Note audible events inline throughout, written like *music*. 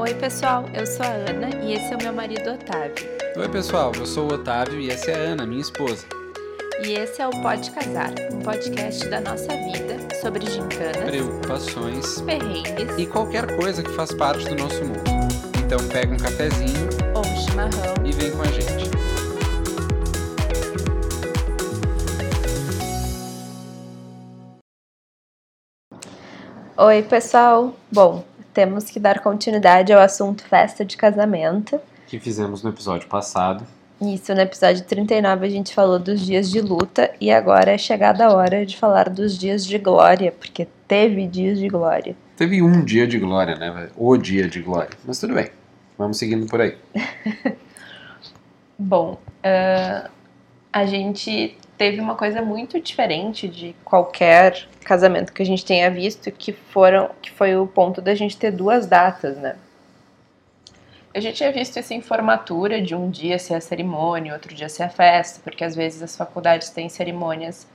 Oi, pessoal, eu sou a Ana e esse é o meu marido Otávio. Oi, pessoal, eu sou o Otávio e essa é a Ana, minha esposa. E esse é o Pode Casar, um podcast da nossa vida sobre gincanas, Preocupações perrengues e qualquer coisa que faz parte do nosso mundo. Então pega um cafezinho ou um chimarrão. e vem com a gente. Oi, pessoal. Bom, temos que dar continuidade ao assunto festa de casamento. Que fizemos no episódio passado. Isso, no episódio 39 a gente falou dos dias de luta e agora é chegada a hora de falar dos dias de glória, porque teve dias de glória. Teve um dia de glória, né? O dia de glória. Mas tudo bem. Vamos seguindo por aí. *laughs* Bom, ah, a gente teve uma coisa muito diferente de qualquer casamento que a gente tenha visto, que foram, que foi o ponto da gente ter duas datas, né? Eu já tinha visto isso em formatura, de um dia ser a cerimônia, outro dia ser a festa, porque às vezes as faculdades têm cerimônias.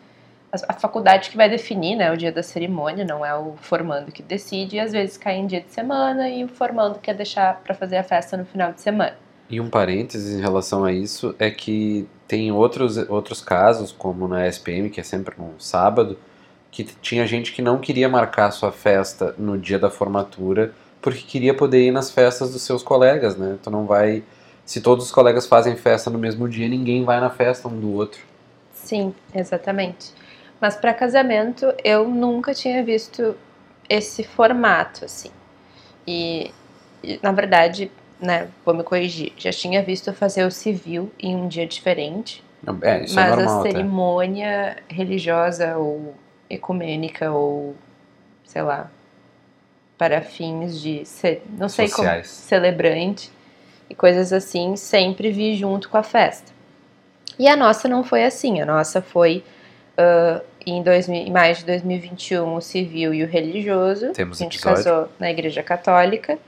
A faculdade que vai definir né, o dia da cerimônia, não é o formando que decide, e às vezes cai em dia de semana e o formando quer deixar para fazer a festa no final de semana. E um parênteses em relação a isso é que tem outros, outros casos, como na SPM, que é sempre no sábado, que tinha gente que não queria marcar sua festa no dia da formatura porque queria poder ir nas festas dos seus colegas, né? Tu não vai. Se todos os colegas fazem festa no mesmo dia, ninguém vai na festa um do outro. Sim, exatamente. Mas para casamento eu nunca tinha visto esse formato assim. E, e, na verdade, né, vou me corrigir, já tinha visto fazer o civil em um dia diferente. É, isso mas é normal. a cerimônia religiosa ou ecumênica ou sei lá, para fins de ce- não sei como Sociais. celebrante e coisas assim, sempre vi junto com a festa. E a nossa não foi assim, a nossa foi ah, em, 2000 em maio de 2021 o civil e o religioso. Temos a gente episódio. casou na igreja católica.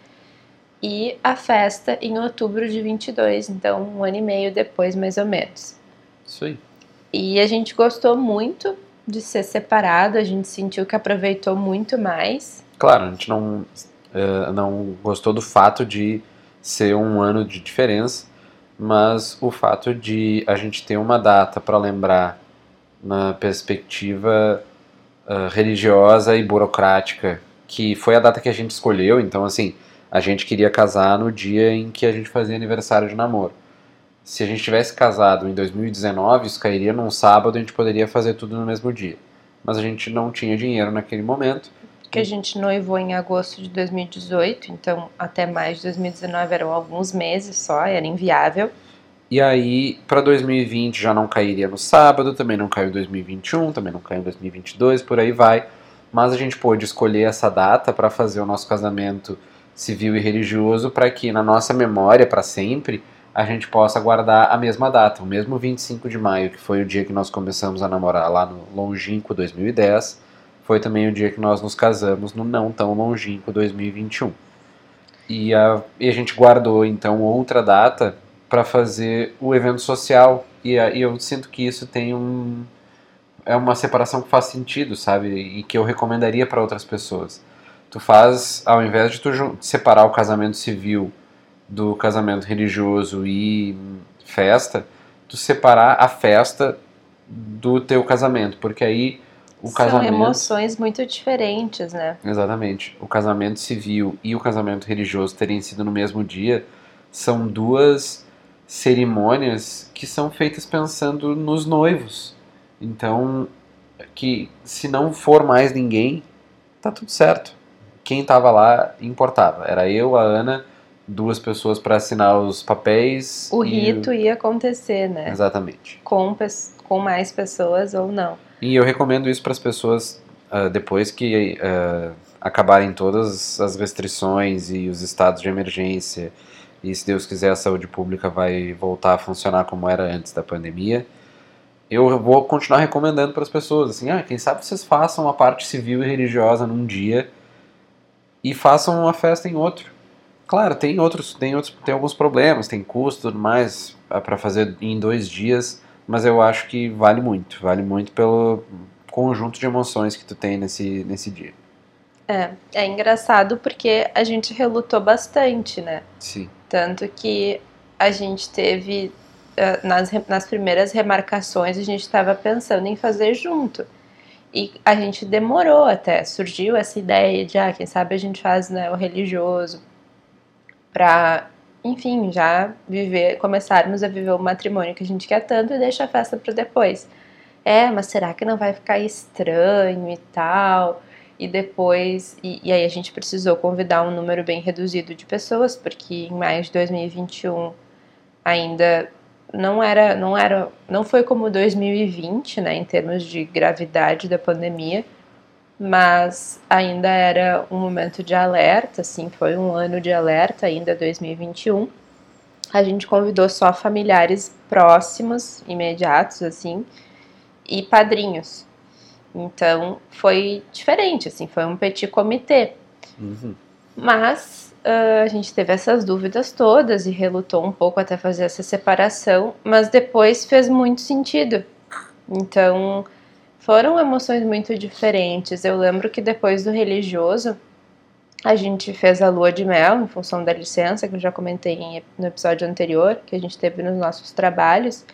E a festa em outubro de 22, então um ano e meio depois, mais ou menos. Isso aí. E a gente gostou muito de ser separado, a gente sentiu que aproveitou muito mais. Claro, a gente não, eh, não gostou do fato de ser um ano de diferença, mas o fato de a gente ter uma data para lembrar na perspectiva eh, religiosa e burocrática, que foi a data que a gente escolheu, então assim, a gente queria casar no dia em que a gente fazia aniversário de namoro. Se a gente tivesse casado em 2019, isso cairia num sábado, a gente poderia fazer tudo no mesmo dia. Mas a gente não tinha dinheiro naquele momento, Que a gente noivou em agosto de 2018, então até mais de 2019 eram alguns meses só, era inviável. E aí, para 2020 já não cairia no sábado, também não caiu em 2021, também não caiu em 2022, por aí vai. Mas a gente pôde escolher essa data para fazer o nosso casamento civil e religioso para que na nossa memória, para sempre, a gente possa guardar a mesma data, o mesmo 25 de maio, que foi o dia que nós começamos a namorar lá no longínquo 2010, foi também o dia que nós nos casamos no não tão longínquo 2021. E a, e a gente guardou então outra data para fazer o evento social e, a- e eu sinto que isso tem um é uma separação que faz sentido, sabe? E que eu recomendaria para outras pessoas. Tu faz, ao invés de tu separar o casamento civil do casamento religioso e festa, tu separar a festa do teu casamento, porque aí o São casamento emoções muito diferentes, né? Exatamente. O casamento civil e o casamento religioso terem sido no mesmo dia são duas cerimônias que são feitas pensando nos noivos. Então, que se não for mais ninguém, tá tudo certo. Quem tava lá importava. Era eu, a Ana, duas pessoas para assinar os papéis. O rito ia acontecer, né? Exatamente. Com, com mais pessoas ou não. E eu recomendo isso para as pessoas ah, depois que ah, acabarem todas as restrições e os estados de emergência. E se Deus quiser, a saúde pública vai voltar a funcionar como era antes da pandemia. Eu vou continuar recomendando para as pessoas, assim, ah, quem sabe vocês façam a parte civil e religiosa num dia e façam uma festa em outro. Claro, tem outros, tem outros, tem alguns problemas, tem custo tudo mais para fazer em dois dias, mas eu acho que vale muito, vale muito pelo conjunto de emoções que tu tem nesse, nesse dia. É, é engraçado porque a gente relutou bastante, né? Sim. Tanto que a gente teve, eh, nas, nas primeiras remarcações, a gente estava pensando em fazer junto. E a gente demorou até, surgiu essa ideia de, ah, quem sabe a gente faz né, o religioso pra, enfim, já viver, começarmos a viver o matrimônio que a gente quer tanto e deixa a festa para depois. É, mas será que não vai ficar estranho e tal? E depois, e, e aí a gente precisou convidar um número bem reduzido de pessoas, porque em maio de 2021 ainda não era, não era, não foi como 2020, né, em termos de gravidade da pandemia, mas ainda era um momento de alerta, assim, foi um ano de alerta ainda 2021. A gente convidou só familiares próximos, imediatos, assim, e padrinhos. Então foi diferente, assim, foi um petit comitê. Uhum. Mas ah, a gente teve essas dúvidas todas e relutou um pouco até fazer essa separação, mas depois fez muito sentido. Então foram emoções muito diferentes. Eu lembro que depois do religioso a gente fez a lua de mel em função da licença que eu já comentei no episódio anterior, que a gente teve nos nossos trabalhos.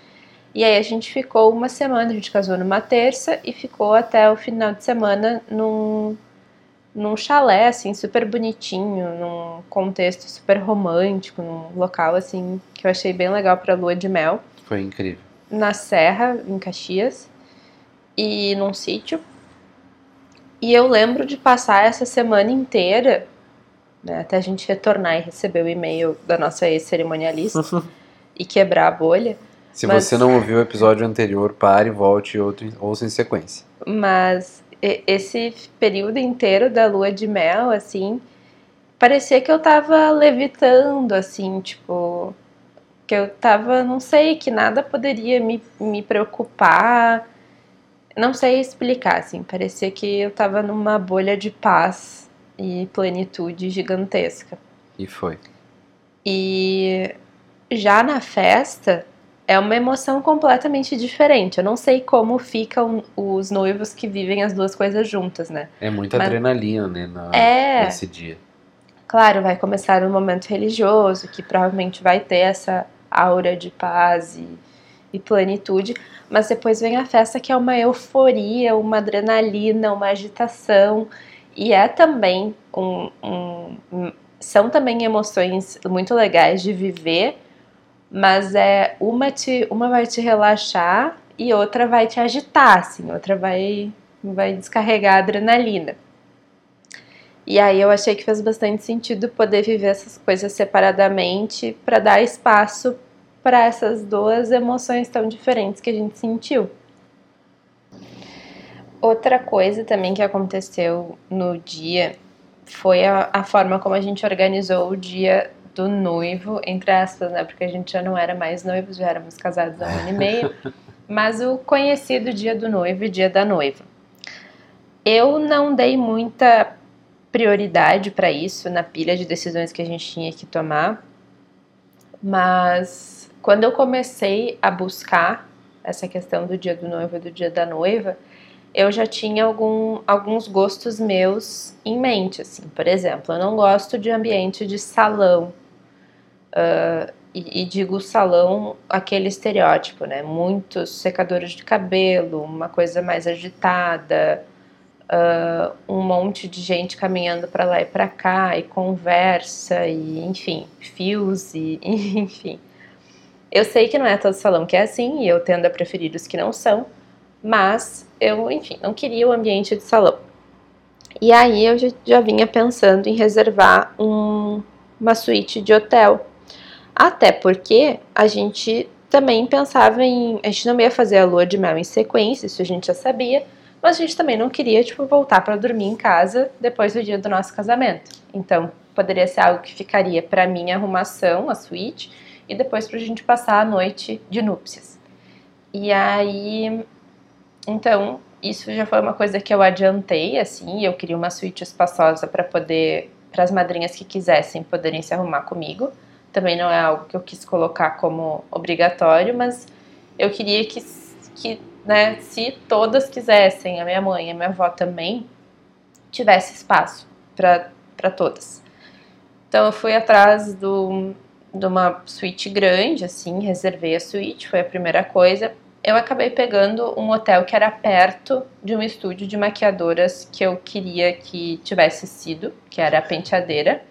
E aí a gente ficou uma semana, a gente casou numa terça e ficou até o final de semana num, num chalé, assim, super bonitinho, num contexto super romântico, num local, assim, que eu achei bem legal pra lua de mel, Foi incrível. na Serra, em Caxias, e num sítio. E eu lembro de passar essa semana inteira, né, até a gente retornar e receber o e-mail da nossa ex-cerimonialista *laughs* e quebrar a bolha. Se Mas- você não ouviu o episódio anterior, pare, volte e ouça em sequência. Mas esse período inteiro da lua de mel, assim, parecia que eu tava levitando, assim, tipo. Que eu tava, não sei, que nada poderia me, me preocupar. Não sei explicar, assim. Parecia que eu tava numa bolha de paz e plenitude gigantesca. E foi. E já na festa é uma emoção completamente diferente. Eu não sei como ficam os noivos que vivem as duas coisas juntas, né? É muita Mas- adrenalina, né, na- É. nesse dia. Claro, vai começar um momento religioso que provavelmente vai ter essa aura de paz e, e plenitude, mas depois vem a festa que é uma euforia, uma adrenalina, uma agitação e é também um, um- um- são também emoções muito legais de viver, mas é uma te uma vai te relaxar e outra vai te agitar, assim, outra vai vai descarregar a adrenalina. E aí eu achei que fez bastante sentido poder viver essas coisas separadamente para dar espaço para essas duas emoções tão diferentes que a gente sentiu. Outra coisa também que aconteceu no dia foi a, a forma como a gente organizou o dia do noivo, entre aspas, né? Porque a gente já não era mais noivos, já éramos casados há um ano e meio. *laughs* Mas o conhecido dia do noivo e dia da noiva. Eu não dei muita prioridade para isso na pilha de decisões que a gente tinha que tomar, mas quando eu comecei a buscar essa questão do dia do noivo e do dia da noiva, eu já tinha algum, alguns gostos meus em mente, assim. Por exemplo, eu não gosto de ambiente de salão. Ah, e, e digo salão, aquele estereótipo, né? Muitos secadores de cabelo, uma coisa mais agitada, ah, um monte de gente caminhando para lá e para cá, e conversa, e enfim, fios, e *laughs* enfim. Eu sei que não é todo salão que é assim, e eu tendo a preferir os que não são, mas eu, enfim, não queria o ambiente de salão. E aí eu já, já vinha pensando em reservar um- uma suíte de hotel. Até porque a gente também pensava em. A gente não ia fazer a lua de mel em sequência, isso a gente já sabia, mas a gente também não queria, tipo, voltar para dormir em casa depois do dia do nosso casamento. Então, poderia ser algo que ficaria para minha arrumação, a suíte, e depois pra gente passar a noite de núpcias. E aí, então, isso já foi uma coisa que eu adiantei, assim, eu queria uma suíte espaçosa para poder, para as madrinhas que quisessem poderem se arrumar comigo. Também não é algo que eu quis colocar como obrigatório, mas eu queria que, que né, se todas quisessem, a minha mãe e a minha avó também, tivesse espaço para todas. Então eu fui atrás do, de uma suíte grande, assim, reservei a suíte, foi a primeira coisa. Eu acabei pegando um hotel que era perto de um estúdio de maquiadoras que eu queria que tivesse sido, que era a Penteadeira,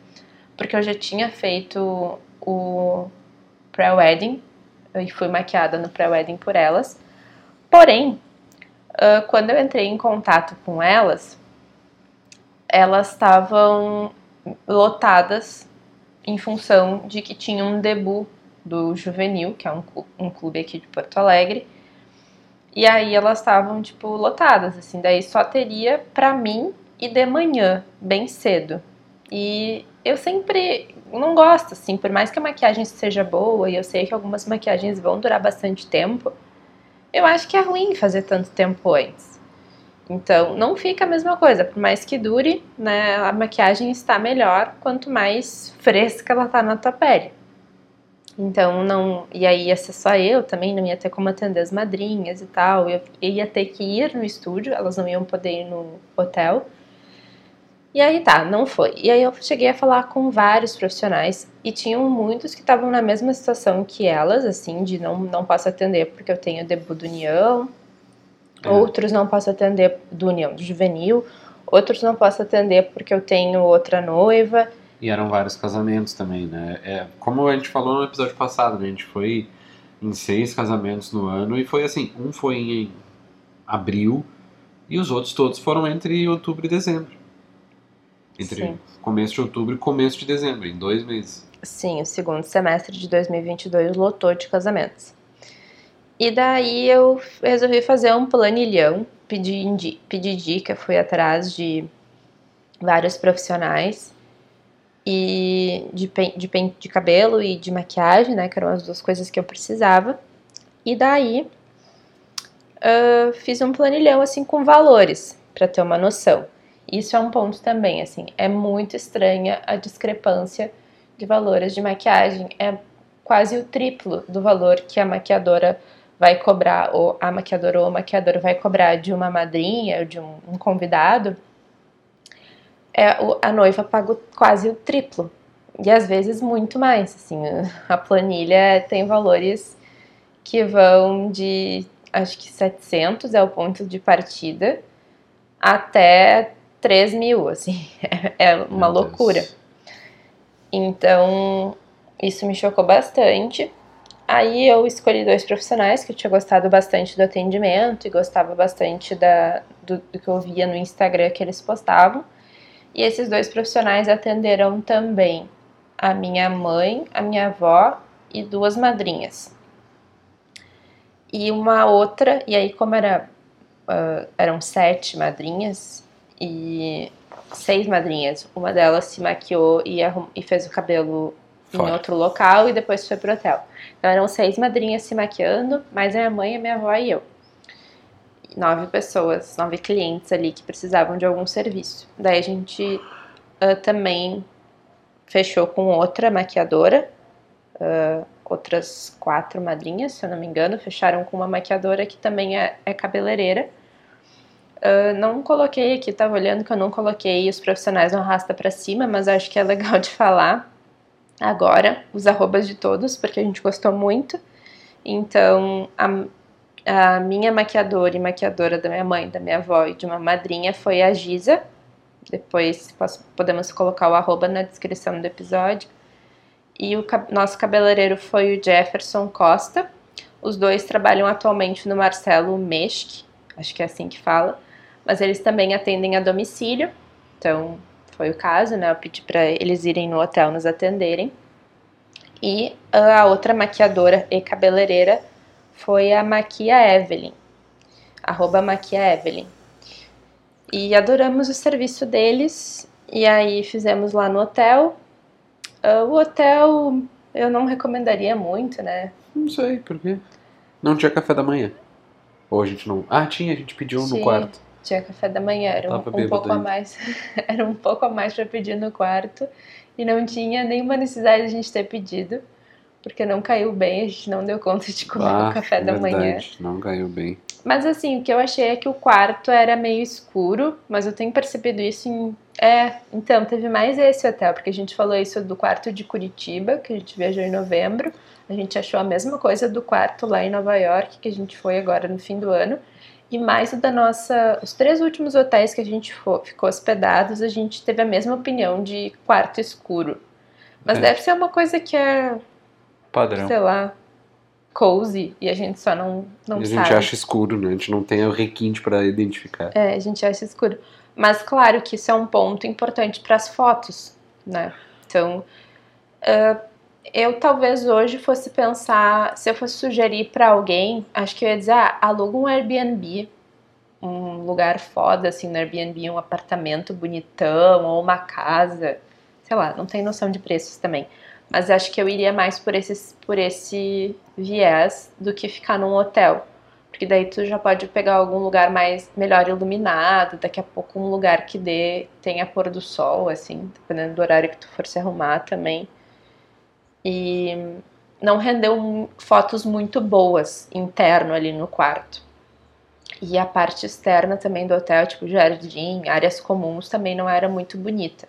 porque eu já tinha feito o pré-wedding e fui maquiada no pré-wedding por elas. Porém, uh, quando eu entrei em contato com elas, elas estavam lotadas em função de que tinha um debut do Juvenil, que é um, um clube aqui de Porto Alegre. E aí elas estavam, tipo, lotadas, assim. Daí só teria pra mim e de manhã, bem cedo. E eu sempre não gosto, assim, por mais que a maquiagem seja boa, e eu sei que algumas maquiagens vão durar bastante tempo, eu acho que é ruim fazer tanto tempo antes. Então, não fica a mesma coisa, por mais que dure, né, a maquiagem está melhor quanto mais fresca ela tá na tua pele. Então, não. E aí ia ser só eu também, não ia ter como atender as madrinhas e tal. Eu, ia ter que ir no estúdio, elas não iam poder ir no hotel. E aí tá, não foi. E aí eu cheguei a falar com vários profissionais e tinham muitos que estavam na mesma situação que elas, assim, de não, não posso atender porque eu tenho debut do União, é. outros não posso atender do União do Juvenil, outros não posso atender porque eu tenho outra noiva. E eram vários casamentos também, né? É, como a gente falou no episódio passado, né? A gente foi em seis casamentos no ano e foi assim, um foi em abril e os outros todos foram entre outubro e dezembro. Entre Sim. começo de outubro e começo de dezembro, em dois meses. Sim, o segundo semestre de 2022 lotou de casamentos. E daí eu resolvi fazer um planilhão, pedir, pedir dica, fui atrás de vários profissionais e de, de, de cabelo e de maquiagem, né, que eram as duas coisas que eu precisava. E daí uh, fiz um planilhão assim com valores para ter uma noção. Isso é um ponto também, assim, é muito estranha a discrepância de valores de maquiagem. É quase o triplo do valor que a maquiadora vai cobrar, ou a maquiadora ou o maquiador vai cobrar de uma madrinha, de um, um convidado. É, a noiva paga quase o triplo. E às vezes muito mais, assim, a planilha tem valores que vão de, acho que 700 é o ponto de partida, até 3 mil, assim, *laughs* é uma Meu loucura. Deus. Então, isso me chocou bastante. Aí eu escolhi dois profissionais que eu tinha gostado bastante do atendimento e gostava bastante da, do, do que eu via no Instagram que eles postavam. E esses dois profissionais atenderam também a minha mãe, a minha avó e duas madrinhas. E uma outra, e aí como era, uh, eram sete madrinhas, e seis madrinhas. Uma delas se maquiou e, e fez o cabelo Fora. em outro local e depois foi pro hotel. Então eram seis madrinhas se maquiando, mais a minha mãe, a minha avó e eu. Nove pessoas, nove clientes ali que precisavam de algum serviço. Daí a gente uh, também fechou com outra maquiadora, uh, outras quatro madrinhas, se eu não me engano, fecharam com uma maquiadora que também é, é cabeleireira Uh, não coloquei aqui, tava olhando que eu não coloquei os profissionais no arrasta para cima, mas acho que é legal de falar agora os arrobas de todos, porque a gente gostou muito. Então, a, a minha maquiadora e maquiadora da minha mãe, da minha avó e de uma madrinha foi a Giza. Depois posso, podemos colocar o arroba na descrição do episódio. E o nosso cabeleireiro foi o Jefferson Costa. Os dois trabalham atualmente no Marcelo Meschke, acho que é assim que fala mas eles também atendem a domicílio. Então, foi o caso, né? Eu pedi para eles irem no hotel nos atenderem. E a outra maquiadora e cabeleireira foi a Maquia Evelyn, arroba Maquia Evelyn. E adoramos o serviço deles, e aí fizemos lá no hotel. Uh, o hotel eu não recomendaria muito, né? Não sei, por quê? Não tinha café da manhã. Ou a gente não. Ah, tinha, a gente pediu Sim. no quarto. Tinha café da manhã, era um, um pouco a mais. *laughs* era um pouco a mais para pedir no quarto. E não tinha nenhuma necessidade de a gente ter pedido, porque não caiu bem, a gente não deu conta de comer Ah, o café da verdade, manhã. Não caiu bem. Mas assim, o que eu achei é que o quarto era meio escuro, mas eu tenho percebido isso em. É, então, teve mais esse hotel, porque a gente falou isso do quarto de Curitiba, que a gente viajou em novembro. A gente achou a mesma coisa do quarto lá em Nova York, que a gente foi agora no fim do ano. E mais o da nossa. Os três últimos hotéis que a gente fo- ficou hospedados, a gente teve a mesma opinião de quarto escuro. Mas É. deve ser uma coisa que é, Padrão. sei lá, cozy, e a gente só não, não E a sabe. gente acha escuro, né? A gente não tem o requinte pra identificar. É, a gente acha escuro. Mas claro que isso é um ponto importante para as fotos, né? Então, ah, eu talvez hoje fosse pensar, se eu fosse sugerir para alguém, acho que eu ia dizer, ah, aluga um Airbnb, um lugar foda, assim, no Airbnb, um apartamento bonitão, ou uma casa, sei lá, não tenho noção de preços também. Mas acho que eu iria mais por, esses, por esse viés do que ficar num hotel. Porque daí tu já pode pegar algum lugar mais melhor iluminado, daqui a pouco um lugar que dê tenha pôr do sol, assim, dependendo do horário que tu for se arrumar também. E não rendeu fotos muito boas interno ali no quarto. E a parte externa também do hotel, tipo jardim, áreas comuns, também não era muito bonita.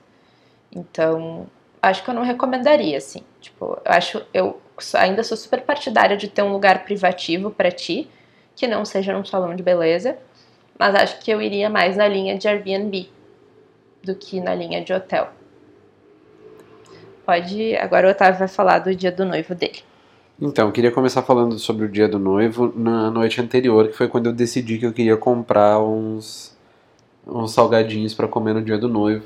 Então, acho que eu não recomendaria, assim. Tipo, eu acho, eu ainda sou super partidária de ter um lugar privativo pra ti, que não seja num salão de beleza, mas acho que eu iria mais na linha de Airbnb do que na linha de hotel. Pode, agora o Otávio vai falar do dia do noivo dele. Então, eu queria começar falando sobre o dia do noivo na noite anterior, que foi quando eu decidi que eu queria comprar uns, uns salgadinhos pra comer no dia do noivo.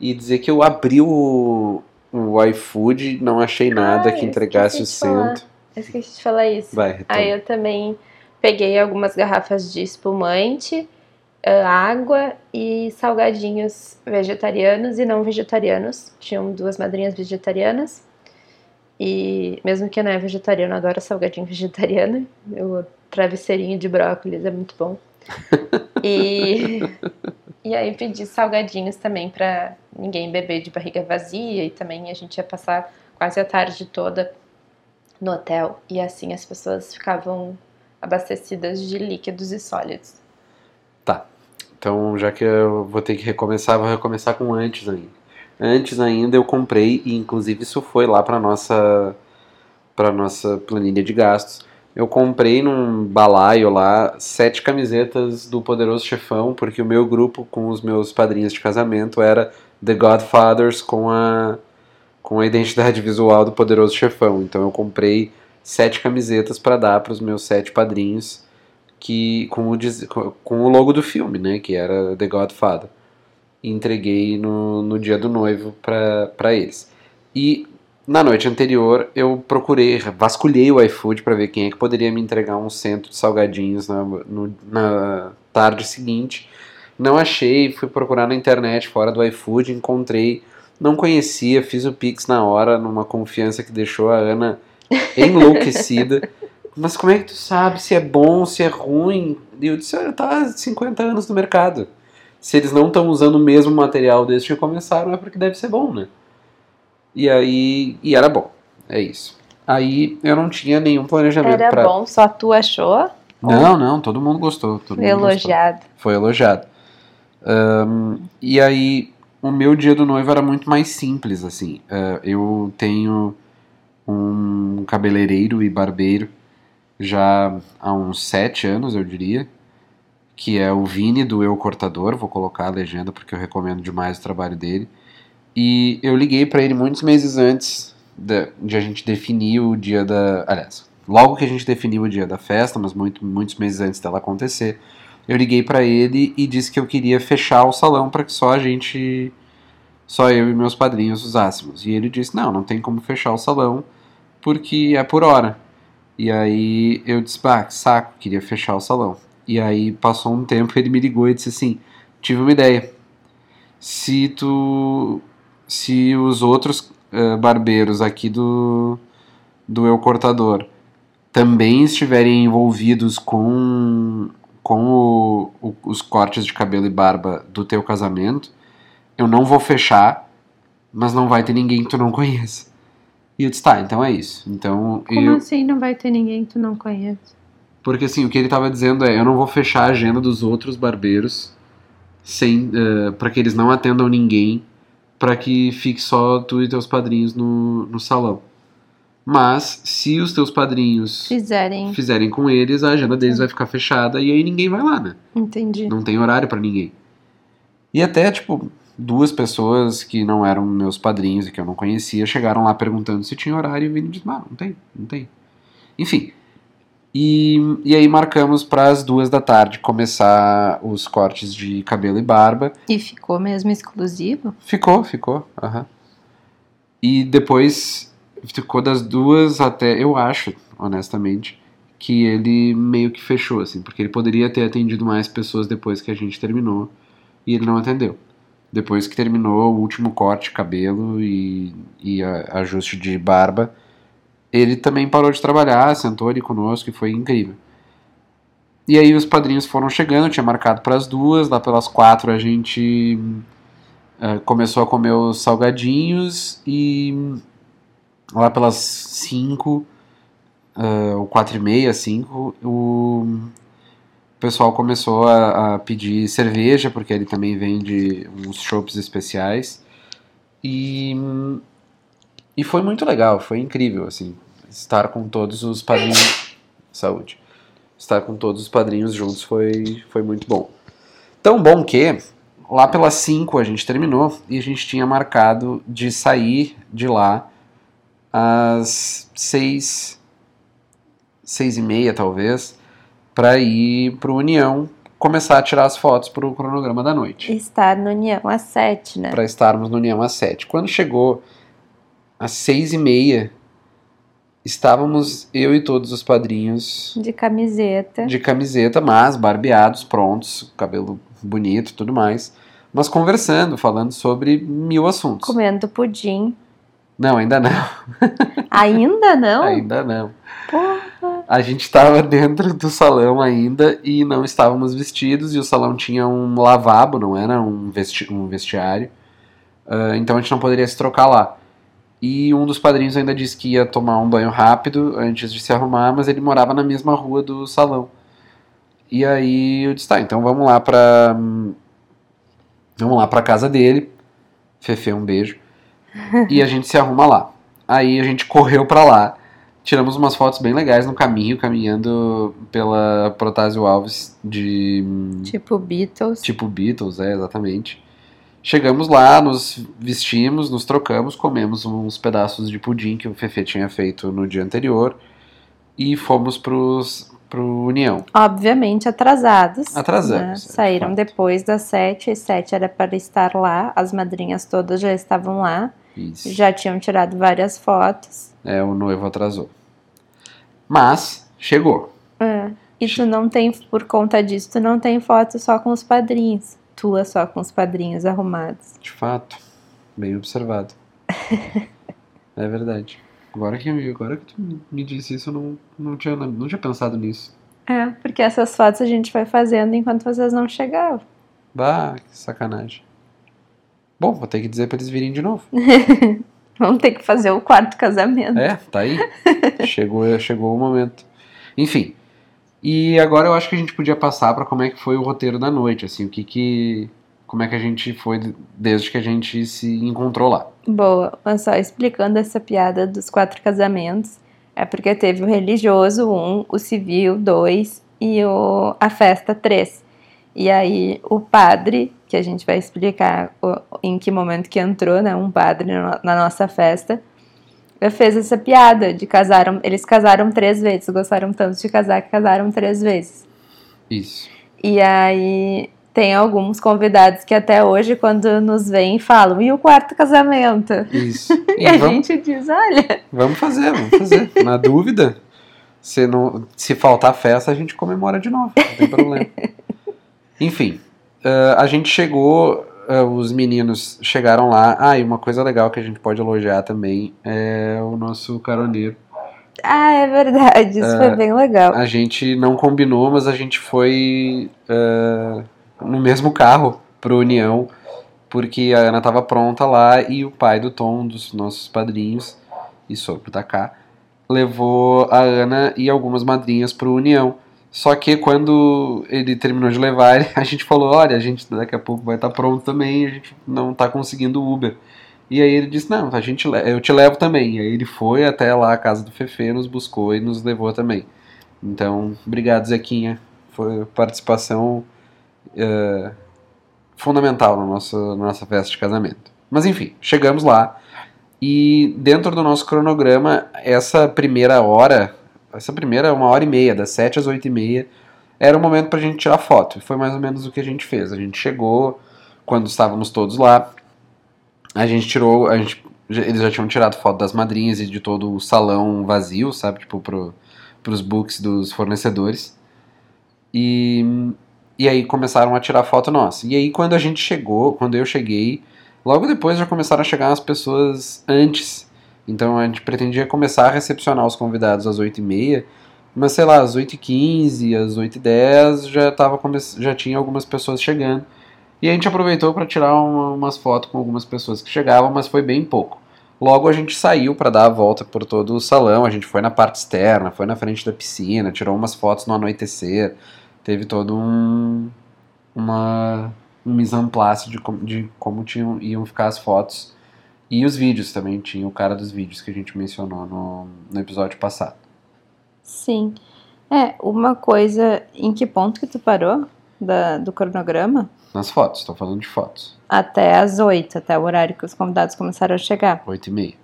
E dizer que eu abri o, o iFood, não achei nada Ah, que entregasse o cento. Eu esqueci de falar isso. Vai, retoma. Aí eu também peguei algumas garrafas de espumante, água e salgadinhos vegetarianos e não vegetarianos. Tinham duas madrinhas vegetarianas. E mesmo que não é vegetariano, adoro salgadinho *laughs* vegetariano. O travesseirinho de brócolis é muito bom. E, e aí pedi salgadinhos também pra ninguém beber de barriga vazia. E também a gente ia passar quase a tarde toda no hotel. E assim as pessoas ficavam abastecidas de líquidos e sólidos. Então, já que eu vou ter que recomeçar, vou recomeçar com antes ainda. Antes ainda eu comprei, e inclusive isso foi lá para nossa para nossa planilha de gastos. Eu comprei num balaio lá sete camisetas do Poderoso Chefão, porque o meu grupo com os meus padrinhos de casamento era The Godfathers com a com a identidade visual do Poderoso Chefão. Então eu comprei sete camisetas para dar para os meus sete padrinhos que com o, com o logo do filme, né, que era The Godfather. E entreguei no, no dia do noivo para eles. E na noite anterior eu procurei, vasculhei o iFood para ver quem é que poderia me entregar um cento de salgadinhos na, no- na tarde seguinte. Não achei, fui procurar na internet fora do iFood, encontrei, não conhecia, fiz o Pix na hora, numa confiança que deixou a Ana *laughs* enlouquecida. Mas como é que tu sabe se é bom, se é ruim? E eu disse, olha, tá há 50 anos no mercado. Se eles não estão usando o mesmo material desde que começaram, é porque deve ser bom, né? E aí, e era bom, é isso. Aí eu não tinha nenhum planejamento Era pra... bom, só tu achou? Não, não, todo mundo gostou. Todo Foi mundo gostou elogiado. foi elogiado. Ahn, e aí, o meu dia do noivo era muito mais simples, assim. Ah, eu tenho um cabeleireiro e barbeiro já há uns sete anos, eu diria, que é o Vini do Eu Cortador, vou colocar a legenda porque eu recomendo demais o trabalho dele. E eu liguei para ele muitos meses antes da- de a gente definir o dia da. Aliás, logo que a gente definiu o dia da festa, mas muito, muitos meses antes dela acontecer, eu liguei para ele e disse que eu queria fechar o salão para que só a gente, só eu e meus padrinhos usássemos. E ele disse: não, não tem como fechar o salão porque é por hora. E aí eu disse: que saco, queria fechar o salão. E aí passou um tempo, ele me ligou e disse assim: tive uma ideia. Se tu, se os outros eh, barbeiros aqui do do Eu Cortador também estiverem envolvidos com, com o- o- os cortes de cabelo e barba do teu casamento, eu não vou fechar, mas não vai ter ninguém que tu não conheça. E eu disse, tá, então é isso. Então Como eu. assim não vai ter ninguém que tu não conhece? Porque assim, o que ele tava dizendo é, eu não vou fechar a agenda dos outros barbeiros sem para que eles não atendam ninguém, para que fique só tu e teus padrinhos no, no salão. Mas se os teus padrinhos Fizerem. fizerem com eles, a agenda deles vai ficar fechada e aí ninguém vai lá, né? Entendi. Não tem horário pra ninguém. E até, tipo, duas pessoas que não eram meus padrinhos e que eu não conhecia chegaram lá perguntando se tinha horário e o Vini disse, ah, não tem, não tem. Enfim. E, e aí marcamos para as duas da tarde começar os cortes de cabelo e barba. E ficou mesmo exclusivo? Ficou, ficou. aham. E depois ficou das duas até, eu acho, honestamente, que ele meio que fechou, assim, porque ele poderia ter atendido mais pessoas depois que a gente terminou e ele não atendeu. Depois que terminou o último corte de cabelo e, e a- ajuste de barba, ele também parou de trabalhar, sentou ali conosco e foi incrível. E aí os padrinhos foram chegando, tinha marcado para as duas, lá pelas quatro a gente eh, começou a comer os salgadinhos e lá pelas cinco eh, ou quatro e meia, cinco, o pessoal começou a, a pedir cerveja, porque ele também vende uns chopps especiais. E, e foi muito legal, foi incrível, assim, estar com todos os padrinhos. Saúde. Estar com todos os padrinhos juntos foi, foi muito bom. Tão bom que, lá pelas 5 a gente terminou e a gente tinha marcado de sair de lá às 6, seis e meia talvez, para ir pro União começar a tirar as fotos pro cronograma da noite Estar no União às sete, né? para estarmos no União às 7. Quando chegou às 6 e meia, estávamos eu e todos os padrinhos De camiseta. de camiseta, mas barbeados, prontos, cabelo bonito e tudo mais, mas conversando, falando sobre mil assuntos. Comendo pudim. Não, ainda não, Ainda não? *laughs* ainda não. Porra. A gente estava dentro do salão ainda e não estávamos vestidos e o salão tinha um lavabo, não era um, vesti um vestiário. Ah, então a gente não poderia se trocar lá. E um dos padrinhos ainda disse que ia tomar um banho rápido antes de se arrumar, mas ele morava na mesma rua do salão. E aí eu disse, tá, então vamos lá pra. Vamos lá pra casa dele. Fefe, um beijo. e a gente se arruma lá. Aí a gente correu pra lá. Tiramos umas fotos bem legais no caminho, caminhando pela Protásio Alves de Tipo Beatles. tipo Beatles, é, exatamente. Chegamos lá, nos vestimos, nos trocamos, comemos uns pedaços de pudim que o Fefe tinha feito no dia anterior e fomos pros, pro União. Obviamente atrasados. Atrasamos, né? é, Saíram fato. depois das sete. Às sete era para estar lá. As madrinhas todas já estavam lá. Isso. Já tinham tirado várias fotos. É, o noivo atrasou. Mas, chegou. É. E tu não tem, por conta disso, tu não tem foto só com os padrinhos. Tua só com os padrinhos arrumados. De fato, bem observado. *laughs* é verdade. Agora que, agora que tu me disse isso, eu não, não, tinha, não tinha pensado nisso. É, porque essas fotos a gente foi fazendo enquanto vocês não chegavam. Bah, que sacanagem. Bom, vou ter que dizer pra eles virem de novo. *laughs* Vamos ter que fazer o quarto casamento. É, tá aí. chegou, chegou o momento. Enfim. E agora eu acho que a gente podia passar pra como é que foi o roteiro da noite, assim, o que que como é que a gente foi desde que a gente se encontrou lá. Boa, mas só explicando essa piada dos quatro casamentos, é porque teve o religioso um, o civil dois e o, a festa três. E aí o padre, que a gente vai explicar o- em que momento que entrou, né, um padre na, na nossa festa, fez essa piada de casaram, eles casaram três vezes, gostaram tanto de casar que casaram três vezes. Isso. E aí tem alguns convidados que até hoje, quando nos veem, falam: e o quarto casamento? Isso. *laughs* E a vamos, gente diz: olha, vamos fazer, vamos fazer. Na *laughs* dúvida, se, não, se faltar festa, a gente comemora de novo. Não tem problema. *laughs* Enfim, ah, a gente chegou, ah, os meninos chegaram lá. Ah, e uma coisa legal que a gente pode elogiar também é o nosso caroneiro. ah, é verdade, isso foi bem legal. A gente não combinou, mas a gente foi ah, no mesmo carro pro União, porque a Ana estava pronta lá e o pai do Tom, um dos nossos padrinhos, e sogro da Cá, levou a Ana e algumas madrinhas pro União. Só que quando ele terminou de levar, *laughs* a gente falou: olha, a gente daqui a pouco vai estar tá pronto também, a gente não está conseguindo Uber. E aí ele disse: não, a gente, eu te levo também. E aí ele foi até lá a casa do Fefe, nos buscou e nos levou também. Então, obrigado, Zequinha. Foi participação uh, fundamental na nossa, na nossa festa de casamento. Mas enfim, chegamos lá. E dentro do nosso cronograma, essa primeira hora, essa primeira uma hora e meia, das 7 às 8 e meia, era o momento para a gente tirar foto. Foi mais ou menos o que a gente fez. A gente chegou, quando estávamos todos lá, a gente tirou, a gente, eles já tinham tirado foto das madrinhas e de todo o salão vazio, sabe? Tipo, pro, pros books dos fornecedores. E, e aí começaram a tirar foto nossa. E aí quando a gente chegou, quando eu cheguei, logo depois já começaram a chegar as pessoas antes. Então a gente pretendia começar a recepcionar os convidados às 8h30, mas sei lá, às 8h15, às 8h10 já, tava, já tinha algumas pessoas chegando. E a gente aproveitou para tirar uma, umas fotos com algumas pessoas que chegavam, mas foi bem pouco. Logo a gente saiu para dar a volta por todo o salão, a gente foi na parte externa, foi na frente da piscina, tirou umas fotos no anoitecer, teve todo um uma um mise en place de, de como tinham, iam ficar as fotos e os vídeos também, tinha o cara dos vídeos que a gente mencionou no, no episódio passado. Sim. É, uma coisa, em que ponto que tu parou da, do cronograma? Nas fotos, estou falando de fotos. Até as oito, até o horário que os convidados começaram a chegar. Oito e meia.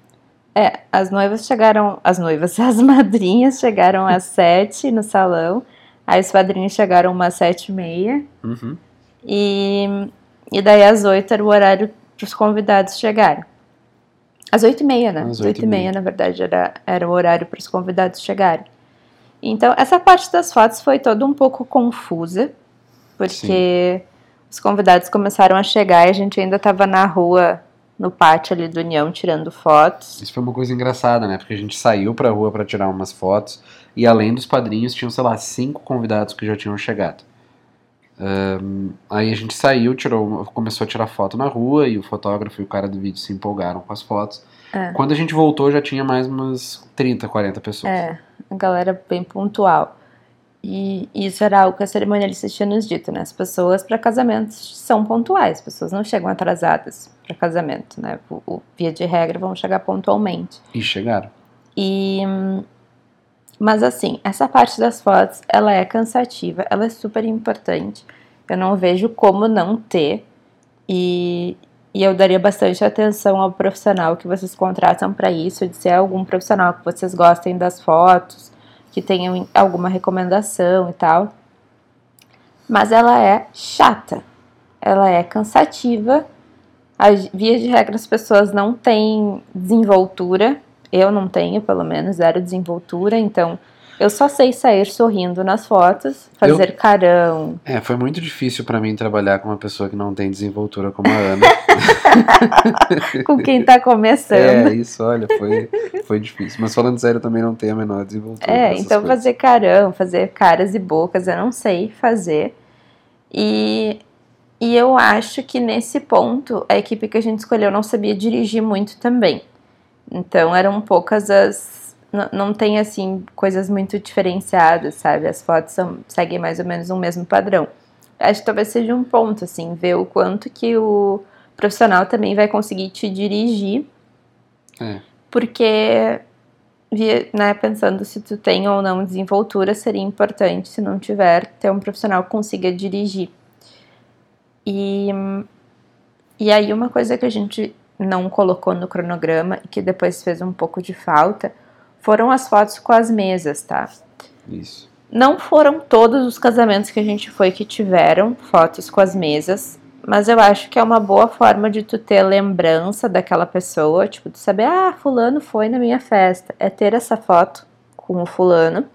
É, as noivas chegaram, as noivas, *laughs* as madrinhas chegaram às *laughs* sete no salão, aí os padrinhos chegaram umas sete e meia, uhum. e, e daí às oito era o horário para os convidados chegarem. Às oito e meia, né? Às oito e meia, na verdade, era, era o horário para os convidados chegarem. Então, essa parte das fotos foi toda um pouco confusa, porque... Sim os convidados começaram a chegar e a gente ainda estava na rua, no pátio ali do União, tirando fotos. Isso foi uma coisa engraçada, né? Porque a gente saiu pra rua para tirar umas fotos e além dos padrinhos, tinham, sei lá, cinco convidados que já tinham chegado. Um, aí a gente saiu, tirou, começou a tirar foto na rua e o fotógrafo e o cara do vídeo se empolgaram com as fotos. É. Quando a gente voltou já tinha mais umas 30, 40 pessoas. É, a galera bem pontual. E isso era algo que a cerimonialista tinha nos dito, né? As pessoas para casamentos são pontuais, as pessoas não chegam atrasadas para casamento, né? O, o, via de regra vão chegar pontualmente. E chegaram. E mas assim, essa parte das fotos, ela é cansativa, ela é super importante. Eu não vejo como não ter. E, e eu daria bastante atenção ao profissional que vocês contratam para isso, de ser algum profissional que vocês gostem das fotos, que tenham alguma recomendação e tal. Mas ela é chata, ela é cansativa. A via de regra as pessoas não têm desenvoltura, eu não tenho, pelo menos, zero desenvoltura, então eu só sei sair sorrindo nas fotos, fazer eu... carão. É, foi muito difícil para mim trabalhar com uma pessoa que não tem desenvoltura como a Ana. *laughs* com quem tá começando. É, isso, olha, foi, foi difícil. Mas falando sério, eu também não tenho a menor desenvoltura. É, então coisas. fazer carão, fazer caras e bocas, eu não sei fazer. E, e eu acho que nesse ponto, a equipe que a gente escolheu não sabia dirigir muito também. Então eram poucas as não, tem assim coisas muito diferenciadas, sabe? As fotos são, seguem mais ou menos um mesmo padrão. Acho que talvez seja um ponto, assim, ver o quanto que o profissional também vai conseguir te dirigir. É. Porque, né, pensando se tu tem ou não desenvoltura, seria importante, se não tiver, ter um profissional que consiga dirigir. E, e aí uma coisa que a gente não colocou no cronograma e que depois fez um pouco de falta foram as fotos com as mesas, tá? Isso. Não foram todos os casamentos que a gente foi que tiveram fotos com as mesas, mas eu acho que é uma boa forma de tu ter lembrança daquela pessoa, tipo, tu saber, ah, fulano foi na minha festa, é ter essa foto com o fulano.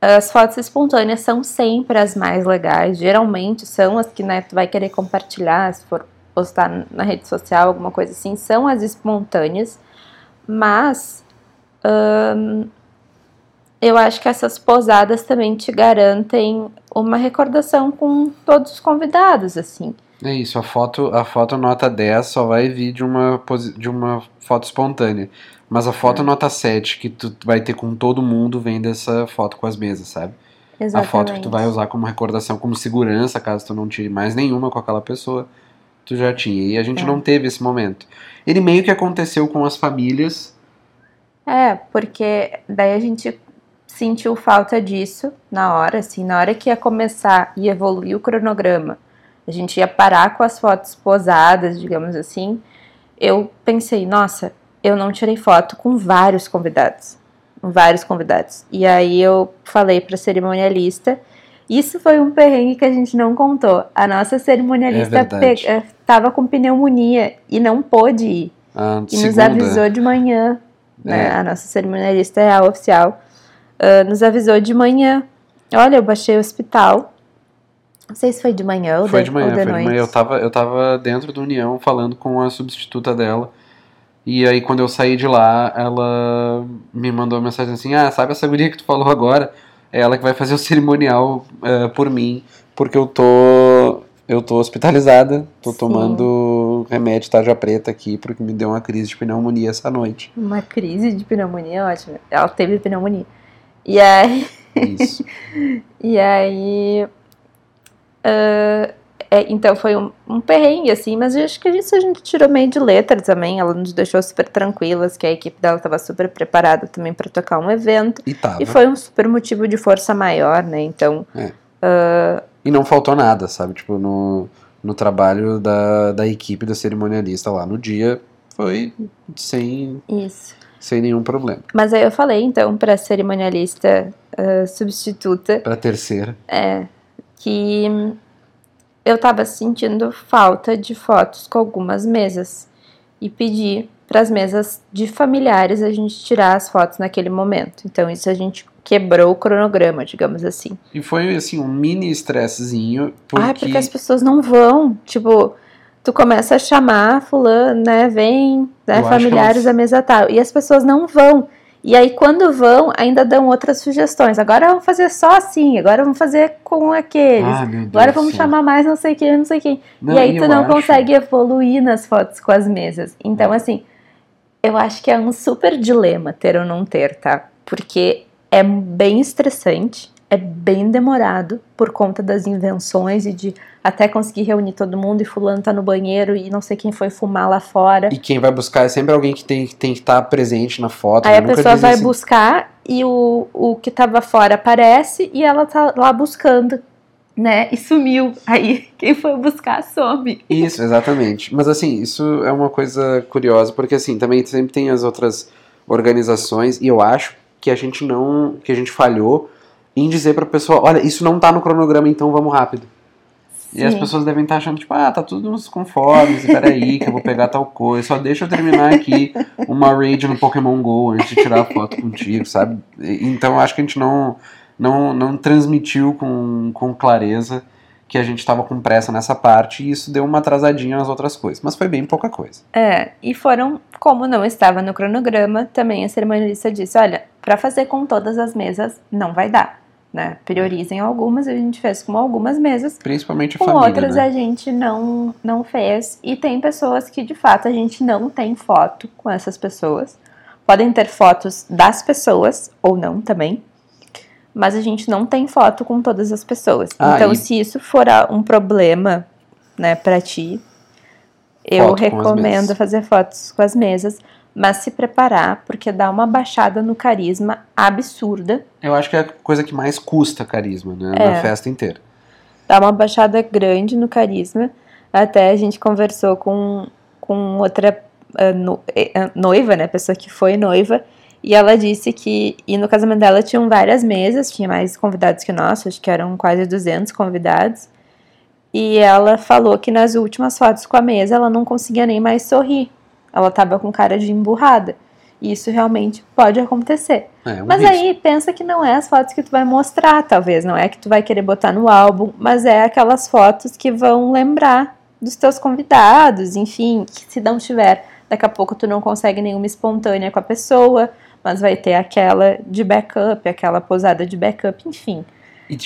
As fotos espontâneas são sempre as mais legais, geralmente são as que né, tu vai querer compartilhar, se for postar na rede social, alguma coisa assim, são as espontâneas mas eu acho que essas posadas também te garantem uma recordação com todos os convidados, assim. É isso, a foto, a foto nota 10 só vai vir de uma, de uma foto espontânea. Mas a foto é. nota 7 que tu vai ter com todo mundo vem dessa foto com as mesas, sabe? Exatamente. A foto que tu vai usar como recordação, como segurança, caso tu não tire mais nenhuma com aquela pessoa, tu já tinha. E a gente é. não teve esse momento. Ele meio que aconteceu com as famílias. É, porque daí a gente sentiu falta disso na hora, assim, na hora que ia começar e evoluir o cronograma, a gente ia parar com as fotos posadas, digamos assim. Eu pensei, nossa, eu não tirei foto com vários convidados, vários convidados. E aí eu falei para cerimonialista, isso foi um perrengue que a gente não contou. A nossa cerimonialista estava é com pneumonia e não pôde ir. Ah, e segunda. nos avisou de manhã. Né? É. A nossa cerimonialista é a oficial uh, nos avisou de manhã. Olha, eu baixei o hospital. Não sei se foi de manhã ou foi de, de manhã. Ou de foi noite. de manhã. Eu tava, eu tava dentro do União falando com a substituta dela. E aí, quando eu saí de lá, ela me mandou uma mensagem assim: Ah, sabe essa guria que tu falou agora? É ela que vai fazer o *laughs* cerimonial uh, por mim, porque eu tô. Eu tô hospitalizada, tô Sim. tomando remédio tarja preta aqui, porque me deu uma crise de pneumonia essa noite. Uma crise de pneumonia, ótimo. Ela teve pneumonia. E aí. Isso. *laughs* e aí. Uh, é, então foi um, um perrengue, assim, mas acho que isso a gente tirou meio de letra também. Ela nos deixou super tranquilas, que a equipe dela estava super preparada também para tocar um evento. E, tava. e foi um super motivo de força maior, né? Então. É. Uh, e não faltou nada, sabe? Tipo, no, no trabalho da, da equipe da cerimonialista lá no dia, foi sem. Isso sem nenhum problema. Mas aí eu falei, então, para cerimonialista uh, substituta. Para terceira. É. Que eu estava sentindo falta de fotos com algumas mesas. E pedi para as mesas de familiares a gente tirar as fotos naquele momento. Então, isso a gente quebrou o cronograma, digamos assim. E foi, assim, um mini estressezinho. Porque... Ah, porque as pessoas não vão. Tipo tu começa a chamar fulano, né, vem, né, familiares da mesa tal, e as pessoas não vão. E aí quando vão, ainda dão outras sugestões. Agora vamos fazer só assim, agora vamos fazer com aqueles. Ah, agora vamos chamar mais não sei quem, não sei quem. Não, e aí tu não acho... consegue evoluir nas fotos com as mesas. Então, assim, eu acho que é um super dilema ter ou não ter, tá? Porque é bem estressante, é bem demorado por conta das invenções e de até conseguir reunir todo mundo e fulano tá no banheiro e não sei quem foi fumar lá fora. E quem vai buscar é sempre alguém que tem, tem que estar tá presente na foto. Aí né? a pessoa vai assim. buscar e o, o que tava fora aparece e ela tá lá buscando. Né? E sumiu. Aí quem foi buscar some. Isso, exatamente. Mas assim, isso é uma coisa curiosa, porque assim, também sempre tem as outras organizações, e eu acho que a gente não. que a gente falhou em dizer pra pessoa, olha, isso não tá no cronograma, então vamos rápido. E as pessoas devem estar achando, tipo, ah, tá tudo nos conformes, peraí, que eu vou pegar tal coisa, só deixa eu terminar aqui uma raid no Pokémon GO antes de tirar a foto contigo, sabe? Então acho que a gente não, não, não transmitiu com, com clareza que a gente estava com pressa nessa parte e isso deu uma atrasadinha nas outras coisas, mas foi bem pouca coisa. É, e foram, como não estava no cronograma, também a cerimonialista disse, olha, para fazer com todas as mesas não vai dar né? Priorizem algumas, a gente fez com algumas mesas. Principalmente a com família, outras né? a gente não, não fez. E tem pessoas que de fato a gente não tem foto com essas pessoas. Podem ter fotos das pessoas ou não também. Mas a gente não tem foto com todas as pessoas. Ah, então, e... se isso for um problema, né, para ti, eu recomendo fazer fotos com as mesas mas se preparar, porque dá uma baixada no carisma absurda. Eu acho que é a coisa que mais custa carisma, né? É. Na festa inteira. Dá uma baixada grande no carisma. Até a gente conversou com, com outra uh, no, uh, noiva, né? Pessoa que foi noiva. E ela disse que e no casamento dela tinham várias mesas, tinha mais convidados que nós, acho que eram quase 200 convidados. E ela falou que nas últimas fotos com a mesa ela não conseguia nem mais sorrir, ela tava com cara de emburrada. E isso realmente pode acontecer. É, um mas risco. aí pensa que não é as fotos que tu vai mostrar, talvez, não é que tu vai querer botar no álbum, mas é aquelas fotos que vão lembrar dos teus convidados, enfim, que se não tiver, daqui a pouco tu não consegue nenhuma espontânea com a pessoa, mas vai ter aquela de backup, aquela posada de backup, enfim.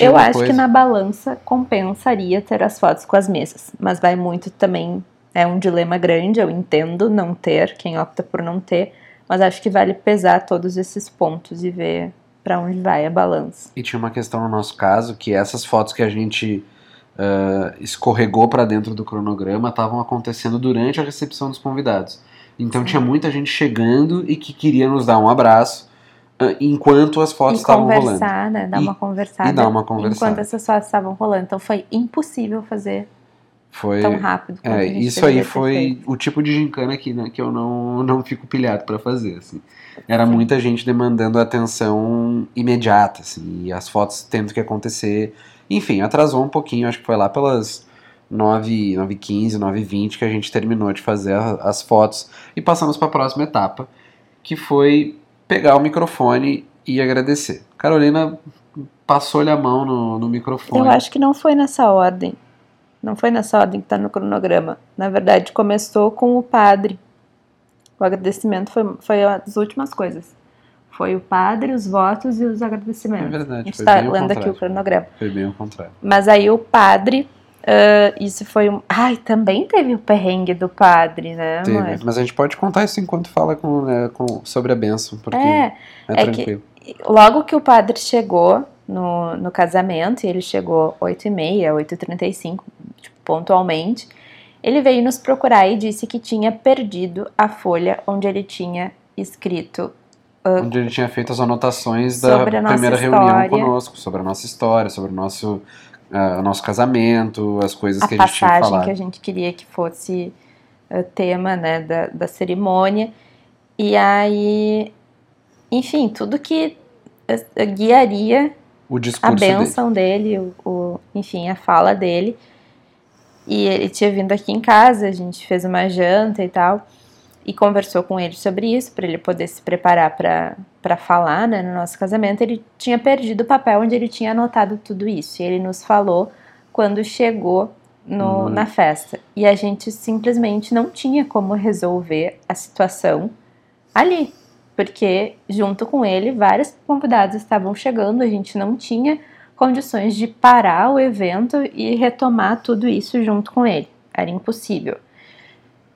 Eu acho coisa- que na balança compensaria ter as fotos com as mesas, mas vai muito também. É um dilema grande, eu entendo não ter, quem opta por não ter, mas acho que vale pesar todos esses pontos e ver pra onde vai a balança. E tinha uma questão no nosso caso que essas fotos que a gente ah, escorregou para dentro do cronograma estavam acontecendo durante a recepção dos convidados. Então Sim. tinha muita gente chegando e que queria nos dar um abraço enquanto as fotos estavam rolando. conversar, né? Dar E- uma conversada. e dar uma conversada. Enquanto essas fotos estavam rolando. Então foi impossível fazer Foi, tão rápido é, isso aí foi feito. o tipo de gincana que, né, que eu não, não fico pilhado para fazer. Assim. Era Sim. muita gente demandando atenção imediata, assim, e as fotos tendo que acontecer. Enfim, atrasou um pouquinho, acho que foi lá pelas 9, 9h15, 9h20 que a gente terminou de fazer as fotos e passamos para a próxima etapa, que foi pegar o microfone e agradecer. Carolina passou-lhe a mão no, no microfone. Eu acho que não foi nessa ordem. Não foi nessa ordem que tá no cronograma. Na verdade, começou com o padre. O agradecimento foi, foi as últimas coisas. Foi o padre, os votos e os É agradecimentos. a verdade, gente foi tá bem ao lendo aqui o cronograma. Foi bem ao contrário. Mas aí o padre, ah, isso foi um. Ai, também teve o perrengue do padre, né, Teve, amor? mas a gente pode contar isso enquanto fala com, né, com- sobre a benção, porque é, É, é que- tranquilo. logo que o padre chegou no, no casamento, e ele chegou 8h30, 8h35, tipo, pontualmente, ele veio nos procurar e disse que tinha perdido a folha onde ele tinha escrito Onde ele tinha feito as anotações da a primeira reunião conosco, sobre a nossa história, sobre o nosso, o nosso casamento, as coisas a que a gente tinha passagem falado. que a gente queria que fosse eh, tema né, da, da cerimônia. E aí, enfim, tudo que guiaria a discurso dele. dele, o, o- enfim, a fala dele. E ele tinha vindo aqui em casa, a gente fez uma janta e tal, e conversou com ele sobre isso, para ele poder se preparar para falar né, no nosso casamento. Ele tinha perdido o papel onde ele tinha anotado tudo isso, e ele nos falou quando chegou no- Hum. na festa. E a gente simplesmente não tinha como resolver a situação ali, porque junto com ele vários convidados estavam chegando, a gente não tinha condições de parar o evento e retomar tudo isso junto com ele. Era impossível.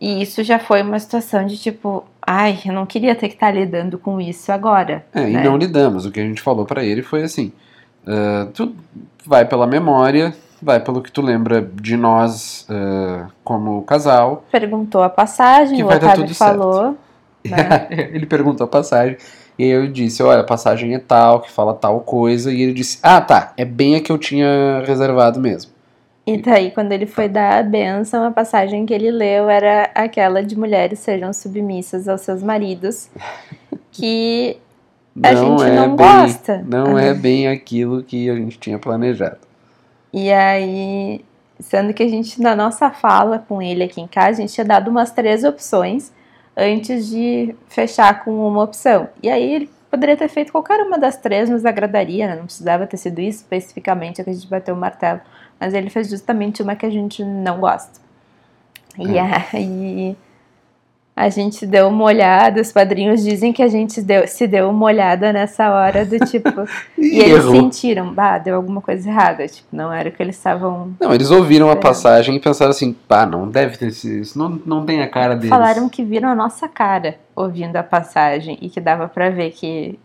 E isso já foi uma situação de tipo, ai, eu não queria ter que estar lidando com isso agora. É, e né? não lidamos. O que a gente falou pra ele foi assim: ah, tu vai pela memória, vai pelo que tu lembra de nós ah, como casal. Perguntou a passagem, Que o vai Otávio tudo certo. falou. *laughs* né? ele perguntou a passagem. E aí eu disse, olha, a passagem é tal, que fala tal coisa. E ele disse, ah, tá, é bem a que eu tinha reservado mesmo. E daí, quando ele foi dar a benção, a passagem que ele leu era aquela de mulheres sejam submissas aos seus maridos, que a gente não bem, gosta. Não é bem aquilo que a gente tinha planejado. E aí, sendo que a gente, na nossa fala com ele aqui em casa, a gente tinha dado umas três opções antes de fechar com uma opção. E aí ele poderia ter feito qualquer uma das três, nos agradaria, né? Não precisava ter sido isso especificamente a que a gente bateu o martelo. Mas ele fez justamente uma que a gente não gosta. E É. aí a gente deu uma olhada, os padrinhos dizem que a gente deu, se deu uma olhada nessa hora do tipo. *laughs* e eles sentiram, bah, deu alguma coisa errada. Tipo, não era o que eles estavam. Não, eles ouviram a É. passagem e pensaram assim, pá, não deve ter sido isso, não, não tem a cara deles. Falaram que viram a nossa cara ouvindo a passagem e que dava pra ver que,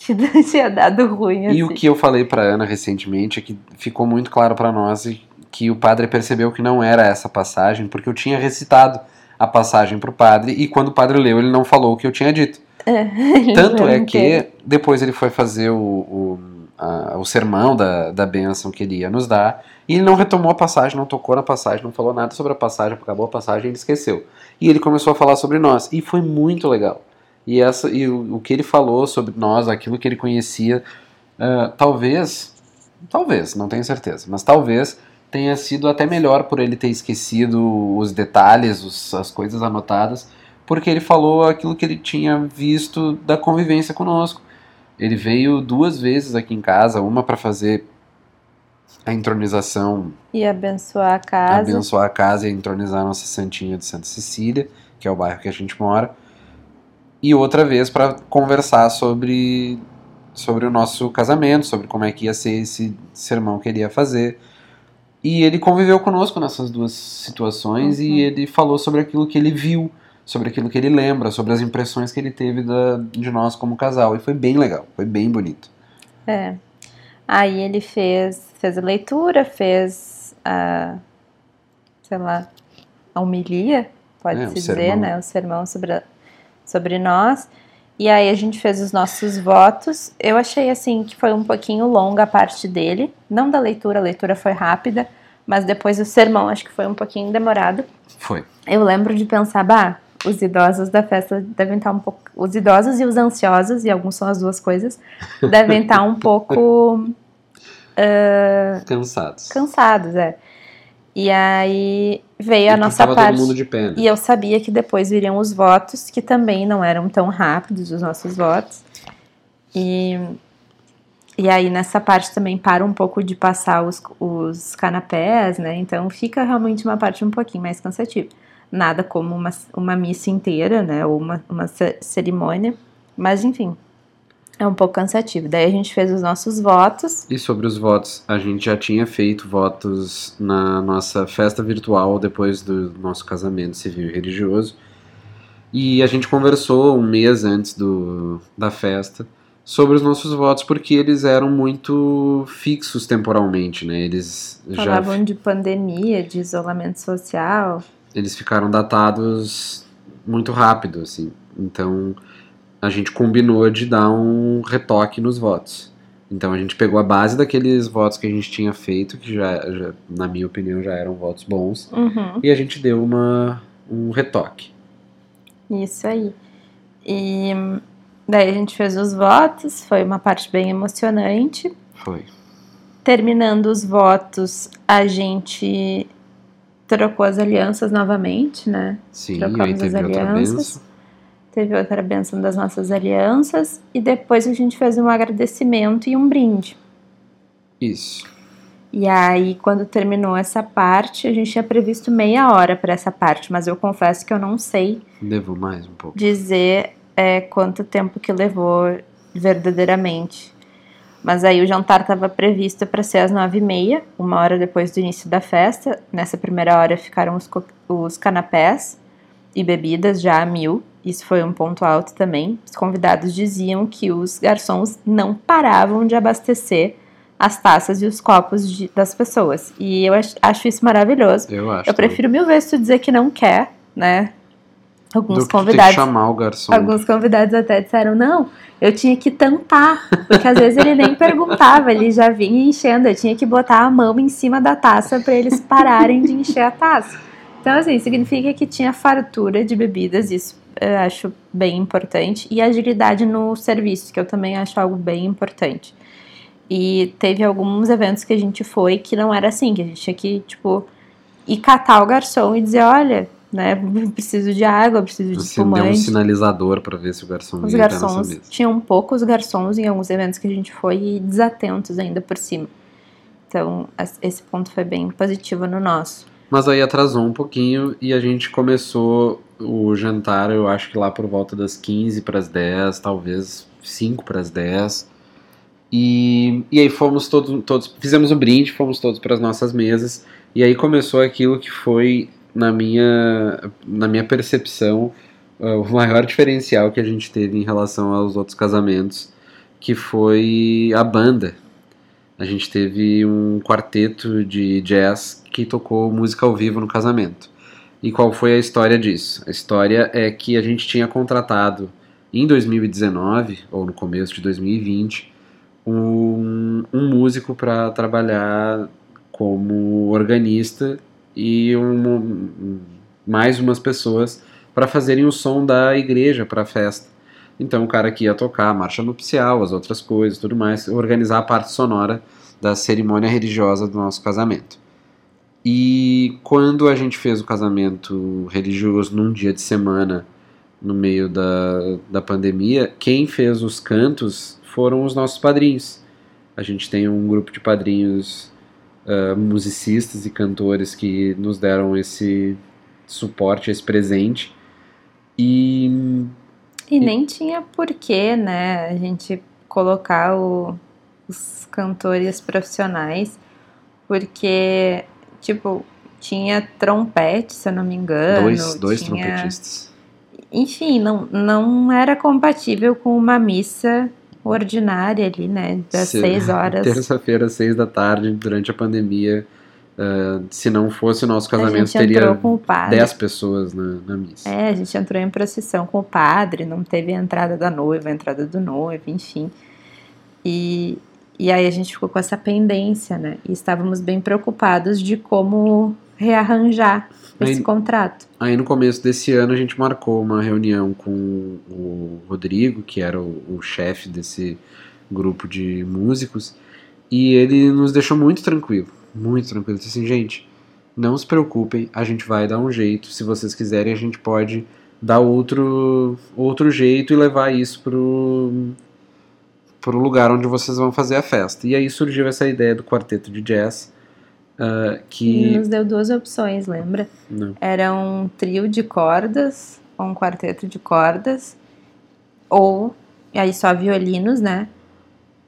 que *laughs* tinha dado ruim. E o assim. que eu falei pra Ana recentemente é que ficou muito claro pra nós que o padre percebeu que não era essa passagem, porque eu tinha recitado a passagem pro padre e quando o padre leu ele não falou o que eu tinha dito. *laughs* Ele Tanto é que depois ele foi fazer o, o, a- o sermão da, da bênção que ele ia nos dar e ele não retomou a passagem, não tocou na passagem, não falou nada sobre a passagem, acabou a passagem ele esqueceu. E ele começou a falar sobre nós e foi muito legal. E, essa, e o, o que ele falou sobre nós, aquilo que ele conhecia, ah, talvez, talvez, não tenho certeza, mas talvez tenha sido até melhor por ele ter esquecido os detalhes, os- as coisas anotadas, porque ele falou aquilo que ele tinha visto da convivência conosco. Ele veio duas vezes aqui em casa, uma para fazer a entronização, E abençoar a casa. abençoar a casa e entronizar a nossa santinha de Santa Cecília, que é o bairro que a gente mora. e outra vez para conversar sobre sobre o nosso casamento, sobre como é que ia ser esse sermão que ele ia fazer. E ele conviveu conosco nessas duas situações Uhum. e ele falou sobre aquilo que ele viu, sobre aquilo que ele lembra, sobre as impressões que ele teve da, de nós como casal. E foi bem legal, foi bem bonito. É. Aí ele fez, fez a leitura, fez a, sei lá, a homilia, É, o pode-se dizer, sermão. né? O sermão sobre, a- sobre nós. E aí a gente fez os nossos votos. Eu achei assim que foi um pouquinho longa a parte dele, não da leitura, a leitura foi rápida, mas depois o sermão acho que foi um pouquinho demorado. Foi. Eu lembro de pensar, bah, os idosos da festa devem estar um pouco. Os idosos e os ansiosos, e alguns são as duas coisas, devem estar um pouco *laughs* Cansados. cansados, é. E aí veio a E nossa tava parte. todo mundo de pé, né? E eu sabia que depois viriam os votos, que também não eram tão rápidos os nossos votos. E, e aí nessa parte também para um pouco de passar os, os canapés, né? Então fica realmente uma parte um pouquinho mais cansativa. Nada como uma, uma missa inteira, né? Ou uma, uma ce- cerimônia. Mas enfim, é um pouco cansativo. Daí a gente fez os nossos votos. E sobre os votos, a gente já tinha feito votos na nossa festa virtual depois do nosso casamento civil e religioso. E a gente conversou um mês antes do, da festa sobre os nossos votos, porque eles eram muito fixos temporalmente, né? Eles já Falavam de pandemia, de isolamento social. eles ficaram datados muito rápido, assim. Então a gente combinou de dar um retoque nos votos. Então a gente pegou a base daqueles votos que a gente tinha feito, que já, já, na minha opinião já eram votos bons, Uhum. e a gente deu uma, um retoque. Isso aí. E daí a gente fez os votos, foi uma parte bem emocionante. Foi. Terminando os votos, a gente trocou as alianças novamente, né? Sim, Trocamos aí teve as alianças. Teve outra benção das nossas alianças e depois a gente fez um agradecimento e um brinde. Isso. E aí, quando terminou essa parte, a gente tinha previsto meia hora para essa parte, mas eu confesso que eu não sei Levou mais um pouco. dizer é, quanto tempo que levou verdadeiramente. Mas aí o jantar estava previsto para ser às nove e meia, uma hora depois do início da festa. Nessa primeira hora ficaram os, os canapés e bebidas já a mil. Isso foi um ponto alto também. Os convidados diziam que os garçons não paravam de abastecer as taças e os copos de- das pessoas. E eu ach- acho isso maravilhoso. Eu acho. Eu prefiro mil vezes tu dizer que não quer, né? Alguns convidados chamar o garçom. Alguns convidados até disseram, não, eu tinha que tampar, porque às vezes ele nem perguntava, ele já vinha enchendo, eu tinha que botar a mão em cima da taça para eles pararem de encher a taça. Então, assim, significa que tinha fartura de bebidas, isso eu acho bem importante, e agilidade no serviço, que eu também acho algo bem importante. E teve alguns eventos que a gente foi que não era assim, que a gente tinha que, tipo, ir catar o garçom e dizer, olha, né, *laughs* preciso de água, preciso de Acendeu um espumante. sinalizador para ver se o garçom Os garçons, tinham poucos garçons em alguns eventos que a gente foi e desatentos ainda por cima. Então, esse ponto foi bem positivo no nosso. Mas aí atrasou um pouquinho e a gente começou o jantar, eu acho que lá por volta das 15 para as 10, talvez 5 para as 10. E, e aí fomos todos, todos, fizemos o brinde, fomos todos para as nossas mesas. E aí começou aquilo que foi, na minha, na minha percepção, eh, o maior diferencial que a gente teve em relação aos outros casamentos, que foi a banda. A gente teve um quarteto de jazz que tocou música ao vivo no casamento. E qual foi a história disso? A história é que a gente tinha contratado em 2019, ou no começo de 2020, um, um músico para trabalhar como organista e um- mais umas pessoas para fazerem o som da igreja para a festa. Então o cara que ia tocar a marcha nupcial, as outras coisas, tudo mais, organizar a parte sonora da cerimônia religiosa do nosso casamento. E quando a gente fez o casamento religioso num dia de semana, no meio da, da pandemia, quem fez os cantos foram os nossos padrinhos. A gente tem um grupo de padrinhos ah, musicistas e cantores que nos deram esse suporte, esse presente. E E, e nem tinha porquê, né, a gente colocar o, os cantores profissionais, porque, tipo, tinha trompete, se eu não me engano. Dois, dois tinha... trompetistas. Enfim, não, não era compatível com uma missa ordinária ali, né? Das se, seis horas. *laughs* Terça-feira, seis da tarde, durante a pandemia. Uh, se não fosse o nosso casamento, teria dez pessoas na, na, missa. É, a gente entrou em procissão com o padre, não teve a entrada da noiva, a entrada do noivo, enfim. E, e aí a gente ficou com essa pendência, né? E estávamos bem preocupados de como rearranjar esse aí, contrato. Aí no começo desse ano a gente marcou uma reunião com o Rodrigo, que era o, o chefe desse grupo de músicos, e ele nos deixou muito tranquilo, muito tranquilo. Ele disse assim, gente, não se preocupem, a gente vai dar um jeito. Se vocês quiserem, a gente pode dar outro, outro jeito e levar isso pro, pro lugar onde vocês vão fazer a festa. E aí surgiu essa ideia do quarteto de jazz, Uh, que... Ele nos deu duas opções, lembra? Não. Era um trio de cordas, ou um quarteto de cordas, ou aí só violinos, né?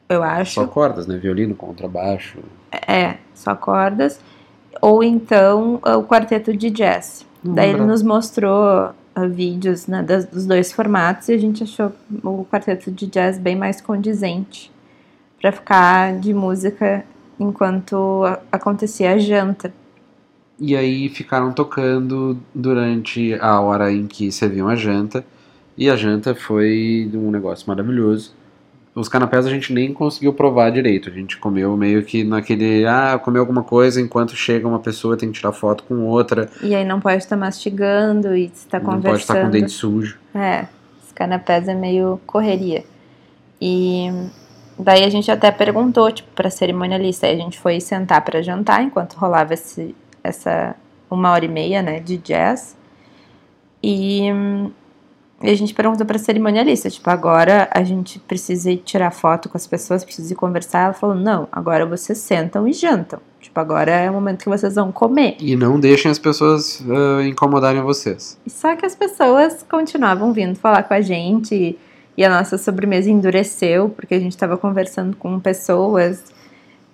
Eu acho. Só cordas, né? Violino, contrabaixo. É, só cordas. Ou então o quarteto de jazz. Não Daí ele nos mostrou uh, vídeos né, das, dos dois formatos e a gente achou o quarteto de jazz bem mais condizente para ficar de música enquanto acontecia a janta. E aí ficaram tocando durante a hora em que serviam a janta. E a janta foi um negócio maravilhoso. Os canapés a gente nem conseguiu provar direito. A gente comeu meio que naquele. Ah, comeu alguma coisa enquanto chega uma pessoa, tem que tirar foto com outra. E aí não pode estar mastigando e estar conversando. Não pode estar com o dente sujo. É, os canapés é meio correria. E Daí a gente até perguntou, tipo, pra cerimonialista. Aí a gente foi sentar para jantar enquanto rolava esse, essa uma hora e meia, né, de jazz. E, e a gente perguntou pra cerimonialista, tipo, agora a gente precisa ir tirar foto com as pessoas, precisa ir conversar. Ela falou, não, agora vocês sentam e jantam. Tipo, agora é o momento que vocês vão comer. E não deixem as pessoas uh, incomodarem vocês. Só que as pessoas continuavam vindo falar com a gente e a nossa sobremesa endureceu porque a gente estava conversando com pessoas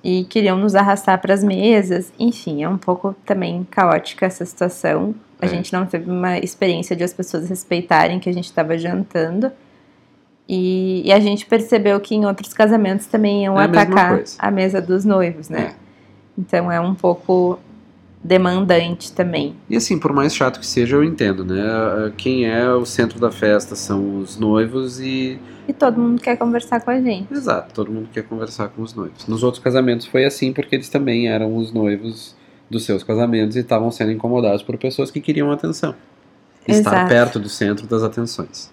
e queriam nos arrastar para as mesas. Enfim, é um pouco também caótica essa situação. A é. gente não teve uma experiência de as pessoas respeitarem que a gente estava jantando. E, e, a gente percebeu que em outros casamentos também iam é atacar a, a, mesa dos noivos, né? É. Então é um pouco demandante também. E assim, por mais chato que seja, eu entendo, né? Quem é o centro da festa são os noivos e. E todo mundo quer conversar com a gente. Exato, todo mundo quer conversar com os noivos. Nos outros casamentos foi assim porque eles também eram os noivos dos seus casamentos e estavam sendo incomodados por pessoas que queriam atenção. Estar Exato. perto do centro das atenções.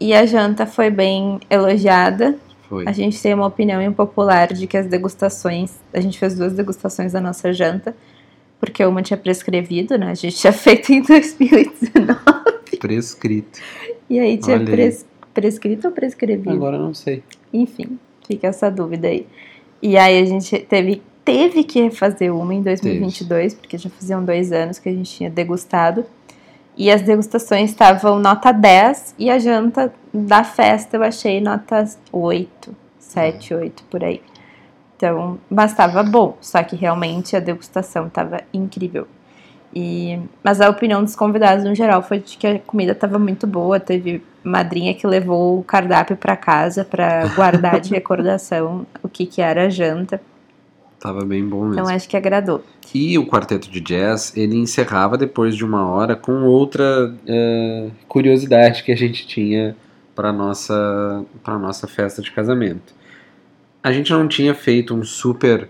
E a janta foi bem elogiada. Foi. A gente tem uma opinião impopular de que as degustações. A gente fez duas degustações da nossa janta porque uma tinha prescrevido, né? A gente tinha feito em *laughs* 2019. Prescrito. E aí tinha pres, prescrito ou prescrevido? Agora não sei. Enfim, fica essa dúvida aí. E aí a gente teve, teve que refazer uma em 2022, teve. porque já faziam dois anos que a gente tinha degustado. E as degustações estavam nota 10 e a janta da festa eu achei nota 8, 7, 8 por aí. Então, bastava bom, só que realmente a degustação estava incrível. E, mas a opinião dos convidados no geral foi de que a comida estava muito boa. Teve madrinha que levou o cardápio para casa para guardar de *laughs* recordação o que, que era a janta. Tava bem bom mesmo. Então acho que agradou. E o quarteto de jazz ele encerrava depois de uma hora com outra uh, curiosidade que a gente tinha para nossa para nossa festa de casamento a gente não tinha feito um super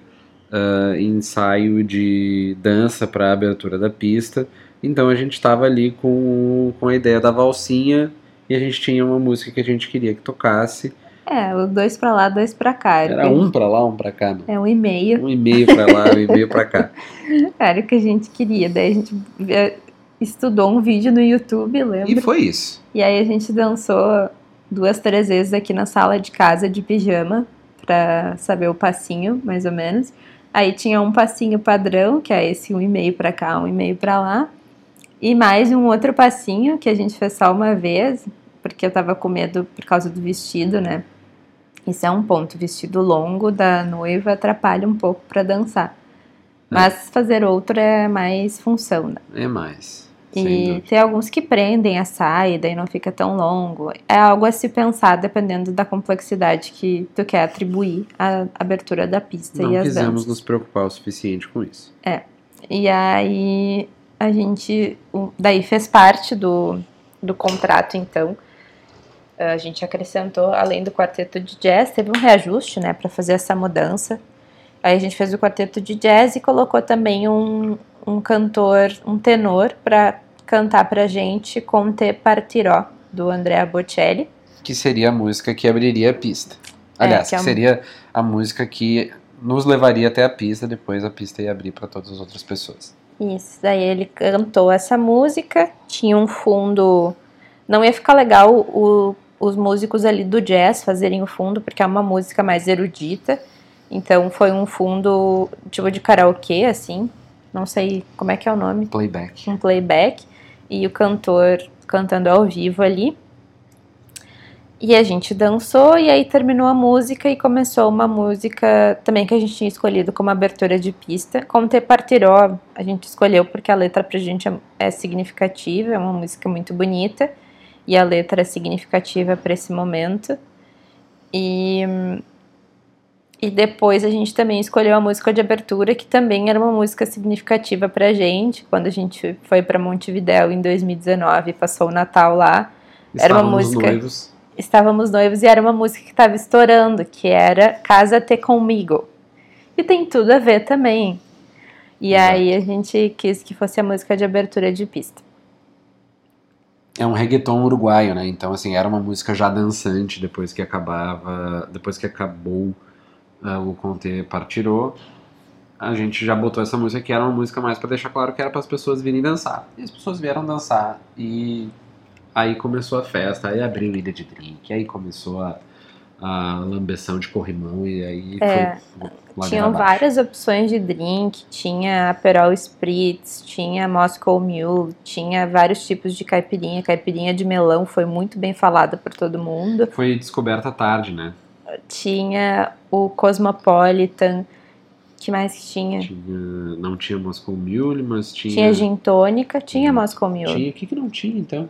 uh, ensaio de dança para a abertura da pista, então a gente estava ali com, com a ideia da valsinha e a gente tinha uma música que a gente queria que tocasse. É, dois para lá, dois para cá. Era um para lá, um para cá. Não. É um e-mail. Um e-mail para lá, um e-mail para cá. *laughs* Era o que a gente queria. Daí a gente estudou um vídeo no YouTube, lembra? E foi isso. E aí a gente dançou duas, três vezes aqui na sala de casa de pijama para saber o passinho, mais ou menos. Aí tinha um passinho padrão, que é esse um e meio para cá, um e meio para lá. E mais um outro passinho que a gente fez só uma vez, porque eu tava com medo por causa do vestido, né? Isso é um ponto. O vestido longo da noiva atrapalha um pouco para dançar. Mas fazer outro é mais função, né? É mais. E tem alguns que prendem a saia, daí não fica tão longo. É algo a se pensar dependendo da complexidade que tu quer atribuir à abertura da pista Não e quisemos danças. nos preocupar o suficiente com isso. E aí a gente daí fez parte do, do contrato, então. A gente acrescentou, além do quarteto de jazz, teve um reajuste, né, para fazer essa mudança. Aí a gente fez o quarteto de jazz e colocou também um, um cantor, um tenor, para cantar pra gente com Te Partirò, do Andrea Bocelli. Que seria a música que abriria a pista. Aliás, que é que a- seria a música que nos levaria até a pista, depois a pista ia abrir para todas as outras pessoas. Isso, daí ele cantou essa música, tinha um fundo. Não ia ficar legal o- os músicos ali do jazz fazerem o fundo, porque é uma música mais erudita. Então foi um fundo tipo de karaokê, assim. Não sei como é que é o nome. Playback. Um playback. E o cantor cantando ao vivo ali. E a gente dançou e aí terminou a música e começou uma música também que a gente tinha escolhido como abertura de pista. Como Te Partiró, a gente escolheu porque a letra pra gente é, é significativa, é uma música muito bonita e a letra é significativa para esse momento. E e depois a gente também escolheu a música de abertura, que também era uma música significativa pra gente, quando a gente foi pra Montevidéu em 2019 e passou o Natal lá. Era uma Estávamos música- noivos. Estávamos noivos e era uma música que estava estourando, que era Casa-te Comigo. E tem tudo a ver também. E Exato. aí a gente quis que fosse a música de abertura de pista. É um reggaeton uruguaio, né? Então, assim, era uma música já dançante depois que acabava. Depois que acabou o Conte Partirou. A gente já botou essa música que era uma música mais pra deixar claro que era para as pessoas virem dançar. E as pessoas vieram dançar. E aí começou a festa, aí abriu ilha de drink, aí começou a, a lambeção de corrimão e aí É, foi Tinham várias opções de drink, tinha Aperol Spritz, tinha Moscow Mule, tinha vários tipos de caipirinha. Caipirinha de melão foi muito bem falada por todo mundo. Foi descoberta tarde, né? Tinha o Cosmopolitan, que mais que tinha? Tinha, não tinha Moscow Mule, mas tinha. Tinha gin tônica, tinha Hum, Moscow Mule. Tinha, o que, que não tinha então?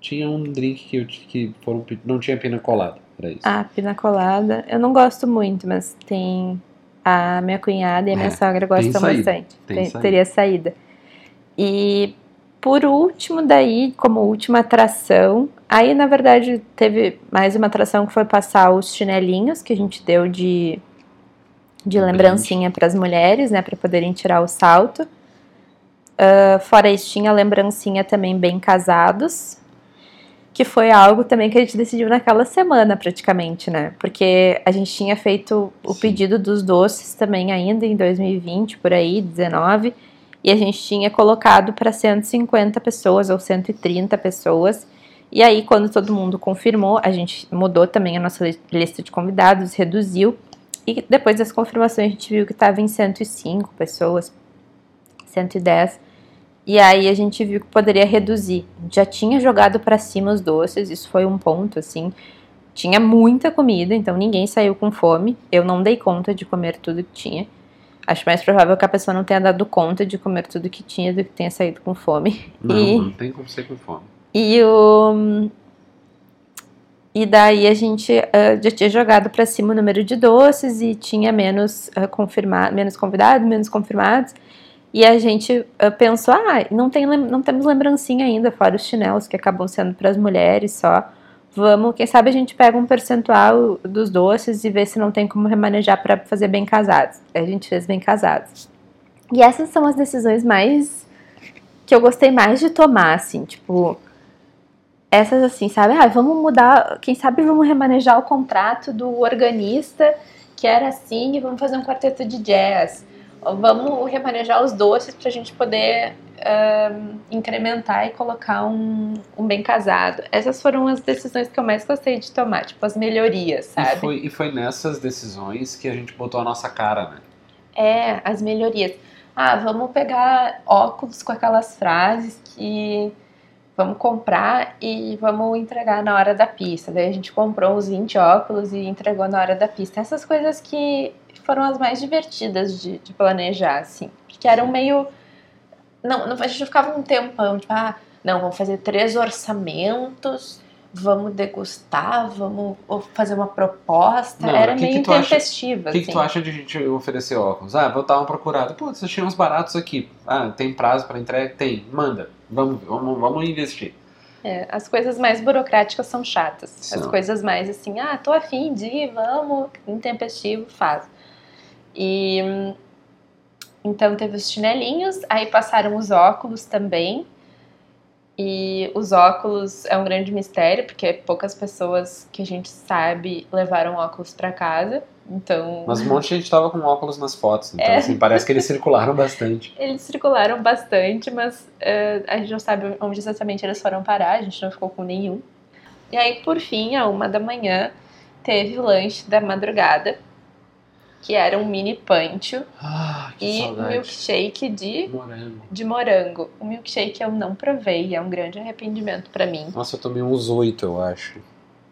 Tinha um drink que, eu, que foram. Não tinha pina colada, era isso. Ah, pina colada. Eu não gosto muito, mas tem a minha cunhada e a minha É, sogra gostam saída, bastante. tem Te- saída. Teria saída. E por último, daí, como última atração, aí na verdade teve mais uma atração que foi passar os chinelinhos que a gente deu de, de lembrancinha para as mulheres, né, para poderem tirar o salto. Ah, fora isso, tinha lembrancinha também bem casados, que foi algo também que a gente decidiu naquela semana, praticamente, né? Porque a gente tinha feito o Sim. pedido dos doces também ainda em 2020, por aí, 19, e a gente tinha colocado para 150 pessoas ou 130 pessoas. E aí, quando todo mundo confirmou, a gente mudou também a nossa li- lista de convidados, reduziu. E depois das confirmações, a gente viu que estava em 105 pessoas, 110. E aí a gente viu que poderia reduzir. Já tinha jogado para cima os doces, isso foi um ponto assim. Tinha muita comida, então ninguém saiu com fome. Eu não dei conta de comer tudo que tinha. Acho mais provável que a pessoa não tenha dado conta de comer tudo que tinha do que tenha saído com fome. Não, e- não tem como ser com fome. E o. E daí a gente ah, já tinha jogado para cima o número de doces e tinha menos ah, confirma menos convidados, menos confirmados. E a gente ah, pensou, ah, não, tem, não temos lembrancinha ainda, fora os chinelos que acabam sendo para as mulheres só. Vamos, quem sabe a gente pega um percentual dos doces e vê se não tem como remanejar para fazer bem casados. A gente fez bem casados. E essas são as decisões mais que eu gostei mais de tomar, assim, tipo, essas assim, sabe? Ah, vamos mudar, quem sabe vamos remanejar o contrato do organista, que era assim, e vamos fazer um quarteto de jazz. Ou vamos remanejar os doces pra gente poder incrementar e colocar um, um bem casado. Essas foram as decisões que eu mais gostei de tomar, tipo, as melhorias, E sabe? foi, e foi nessas decisões que a gente botou a nossa cara, né? É, as melhorias. Ah, vamos pegar óculos com aquelas frases que vamos comprar e vamos entregar na hora da pista. Daí a gente comprou uns 20 óculos e entregou na hora da pista. Essas coisas que foram as mais divertidas de, de planejar, assim. Que eram meio. Não, não, a gente não ficava um tempão, tipo, ah, não, vamos fazer três orçamentos, vamos degustar, vamos fazer uma proposta. Não, Era que meio que intempestiva, O que, que assim. tu acha de a gente oferecer óculos? Ah, vou dar uma procurada. Pô, vocês tinham uns baratos aqui. Ah, tem prazo pra entrega? Tem. Manda. Vamos, vamos, vamos investir. É, as coisas mais burocráticas são chatas. As São. coisas mais assim, ah, tô afim de ir, vamos, intempestivo, faz. E hum, então teve os chinelinhos, aí passaram os óculos também. E os óculos é um grande mistério, porque poucas pessoas que a gente sabe levaram óculos pra casa. Então, Mas um monte de gente tava com óculos nas fotos. Então, É. assim, parece que eles circularam bastante. *laughs* eles circularam bastante, mas eh, a gente não sabe onde exatamente eles foram parar, a gente não ficou com nenhum. E aí, por fim, a uma da manhã, teve o lanche da madrugada, que era um mini pancho Ah, que e saudade. milkshake de, Morango. de morango. O milkshake eu não provei, é um grande arrependimento pra mim. Nossa, eu tomei uns oito, eu acho.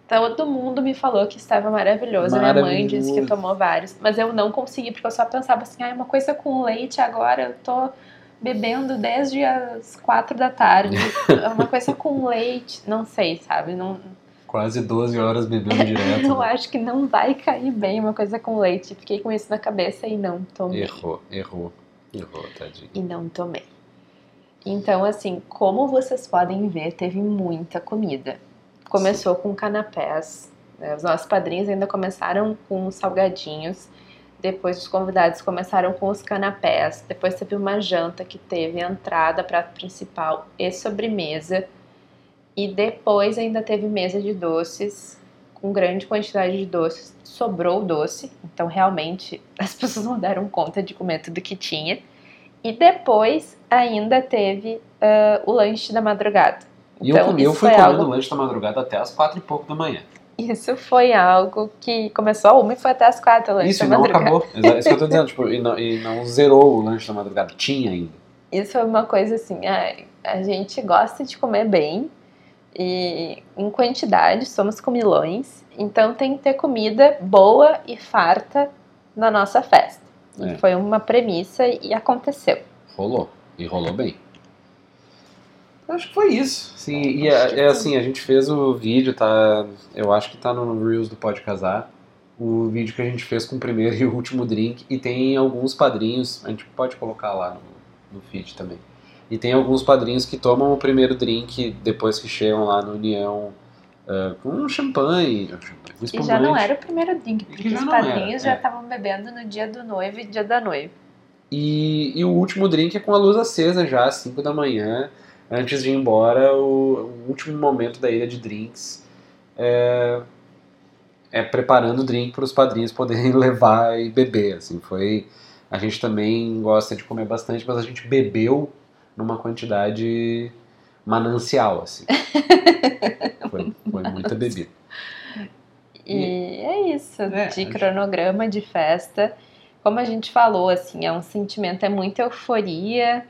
Todo mundo me falou que estava maravilhoso. A minha mãe disse que Maravilhoso. tomou vários. Mas eu não consegui, porque eu só pensava assim, ah, uma coisa com leite agora, eu tô bebendo desde as quatro da tarde. *laughs* É uma coisa com leite, não sei, sabe? Não, Quase 12 horas bebendo *laughs* direto. eu né? acho que não vai cair bem uma coisa com leite. Fiquei com isso na cabeça e não tomei. Errou, errou. Errou, tadinho. E não tomei. Então, assim, como vocês podem ver, teve muita comida. Começou com canapés. né? Os nossos padrinhos ainda começaram com os salgadinhos. Depois os convidados começaram com os canapés. Depois teve uma janta que teve entrada, prato principal e sobremesa. E depois ainda teve mesa de doces, com grande quantidade de doces. Sobrou doce, então realmente *laughs* as pessoas não deram conta de comer tudo que tinha. E depois ainda teve ah, o lanche da madrugada. E Então, eu, comi, eu isso fui comendo algo- lanche da madrugada até as quatro e pouco da manhã. Isso foi algo que começou a uma e foi até as quatro o lanche Isso, da e não madrugada. acabou. Exa- Isso que eu tô dizendo, *laughs* tipo, e não, e não zerou o lanche da madrugada. Tinha ainda. Isso foi uma coisa assim, ah, a gente gosta de comer bem e em quantidade, somos comilões, então tem que ter comida boa e farta na nossa festa. E É. foi uma premissa e aconteceu. Rolou. E rolou bem. Acho que foi isso. Sim, e Acho é, que é sim. assim, a gente fez o vídeo, tá? Eu acho que tá no Reels do Pode Casar. O vídeo que a gente fez com o primeiro *laughs* e o último drink. E tem alguns padrinhos, a gente pode colocar lá no, no feed também. E tem alguns padrinhos que tomam o primeiro drink depois que chegam lá no União ah, com um champanhe, um já não era o primeiro drink, que porque os padrinhos era, já é. estavam bebendo no dia do noivo e dia da noiva. E, e o último drink é com a luz acesa já, às 5 da manhã, antes de ir embora, o, o último momento da ilha de drinks é, é preparando o drink para os padrinhos poderem *laughs* levar e beber. Assim, foi, a gente também gosta de comer bastante, mas a gente bebeu numa quantidade manancial, assim. *laughs* foi, foi muita bebida. E é isso, É, de cronograma de festa. Como a gente falou, assim, é um sentimento, é muita euforia,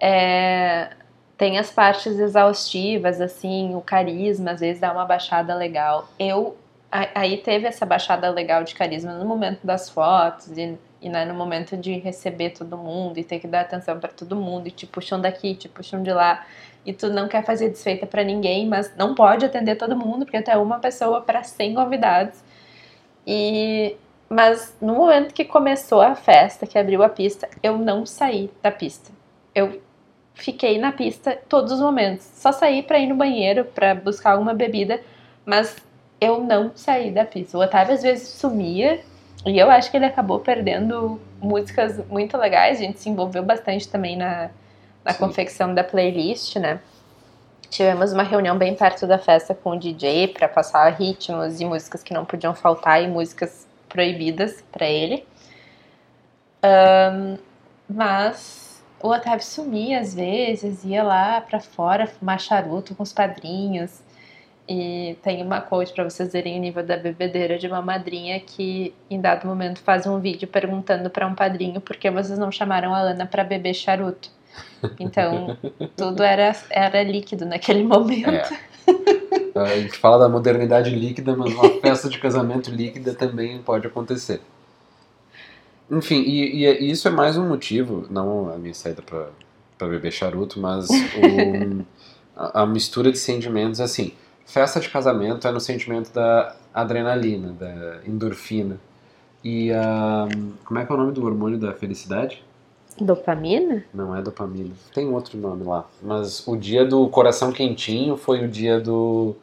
é, tem as partes exaustivas, assim, o carisma às vezes dá uma baixada legal. Eu, a- aí teve essa baixada legal de carisma no momento das fotos e, e né, no momento de receber todo mundo e ter que dar atenção pra todo mundo e te puxam daqui, te puxam de lá. E tu não quer fazer desfeita pra ninguém, mas não pode atender todo mundo, porque tu é uma pessoa para 100 convidados. E mas no momento que começou a festa, que abriu a pista, eu não saí da pista. Eu fiquei na pista todos os momentos. Só saí pra ir no banheiro pra buscar alguma bebida, mas eu não saí da pista. O Otávio às vezes sumia e eu acho que ele acabou perdendo músicas muito legais. A gente se envolveu bastante também na, na Sim. confecção da playlist, né? Tivemos uma reunião bem perto da festa com o DJ para passar ritmos e músicas que não podiam faltar e músicas proibidas para ele. Ahn, mas o Otávio sumia às vezes, ia lá para fora fumar charuto com os padrinhos. E tem uma quote para vocês verem o nível da bebedeira de uma madrinha que em dado momento faz um vídeo perguntando para um padrinho por que vocês não chamaram a Ana para beber charuto. Então, *laughs* tudo era, era líquido naquele momento. É. A gente fala da modernidade líquida, mas uma festa de casamento líquida também pode acontecer. Enfim, e, e isso é mais um motivo, não a minha saída para beber charuto, mas o, *laughs* a, a mistura de sentimentos, assim, festa de casamento é no sentimento da adrenalina, da endorfina. E a. como é que é o nome do hormônio da felicidade? Dopamina? Não é dopamina. Tem outro nome lá. Mas o dia do coração quentinho foi o dia do,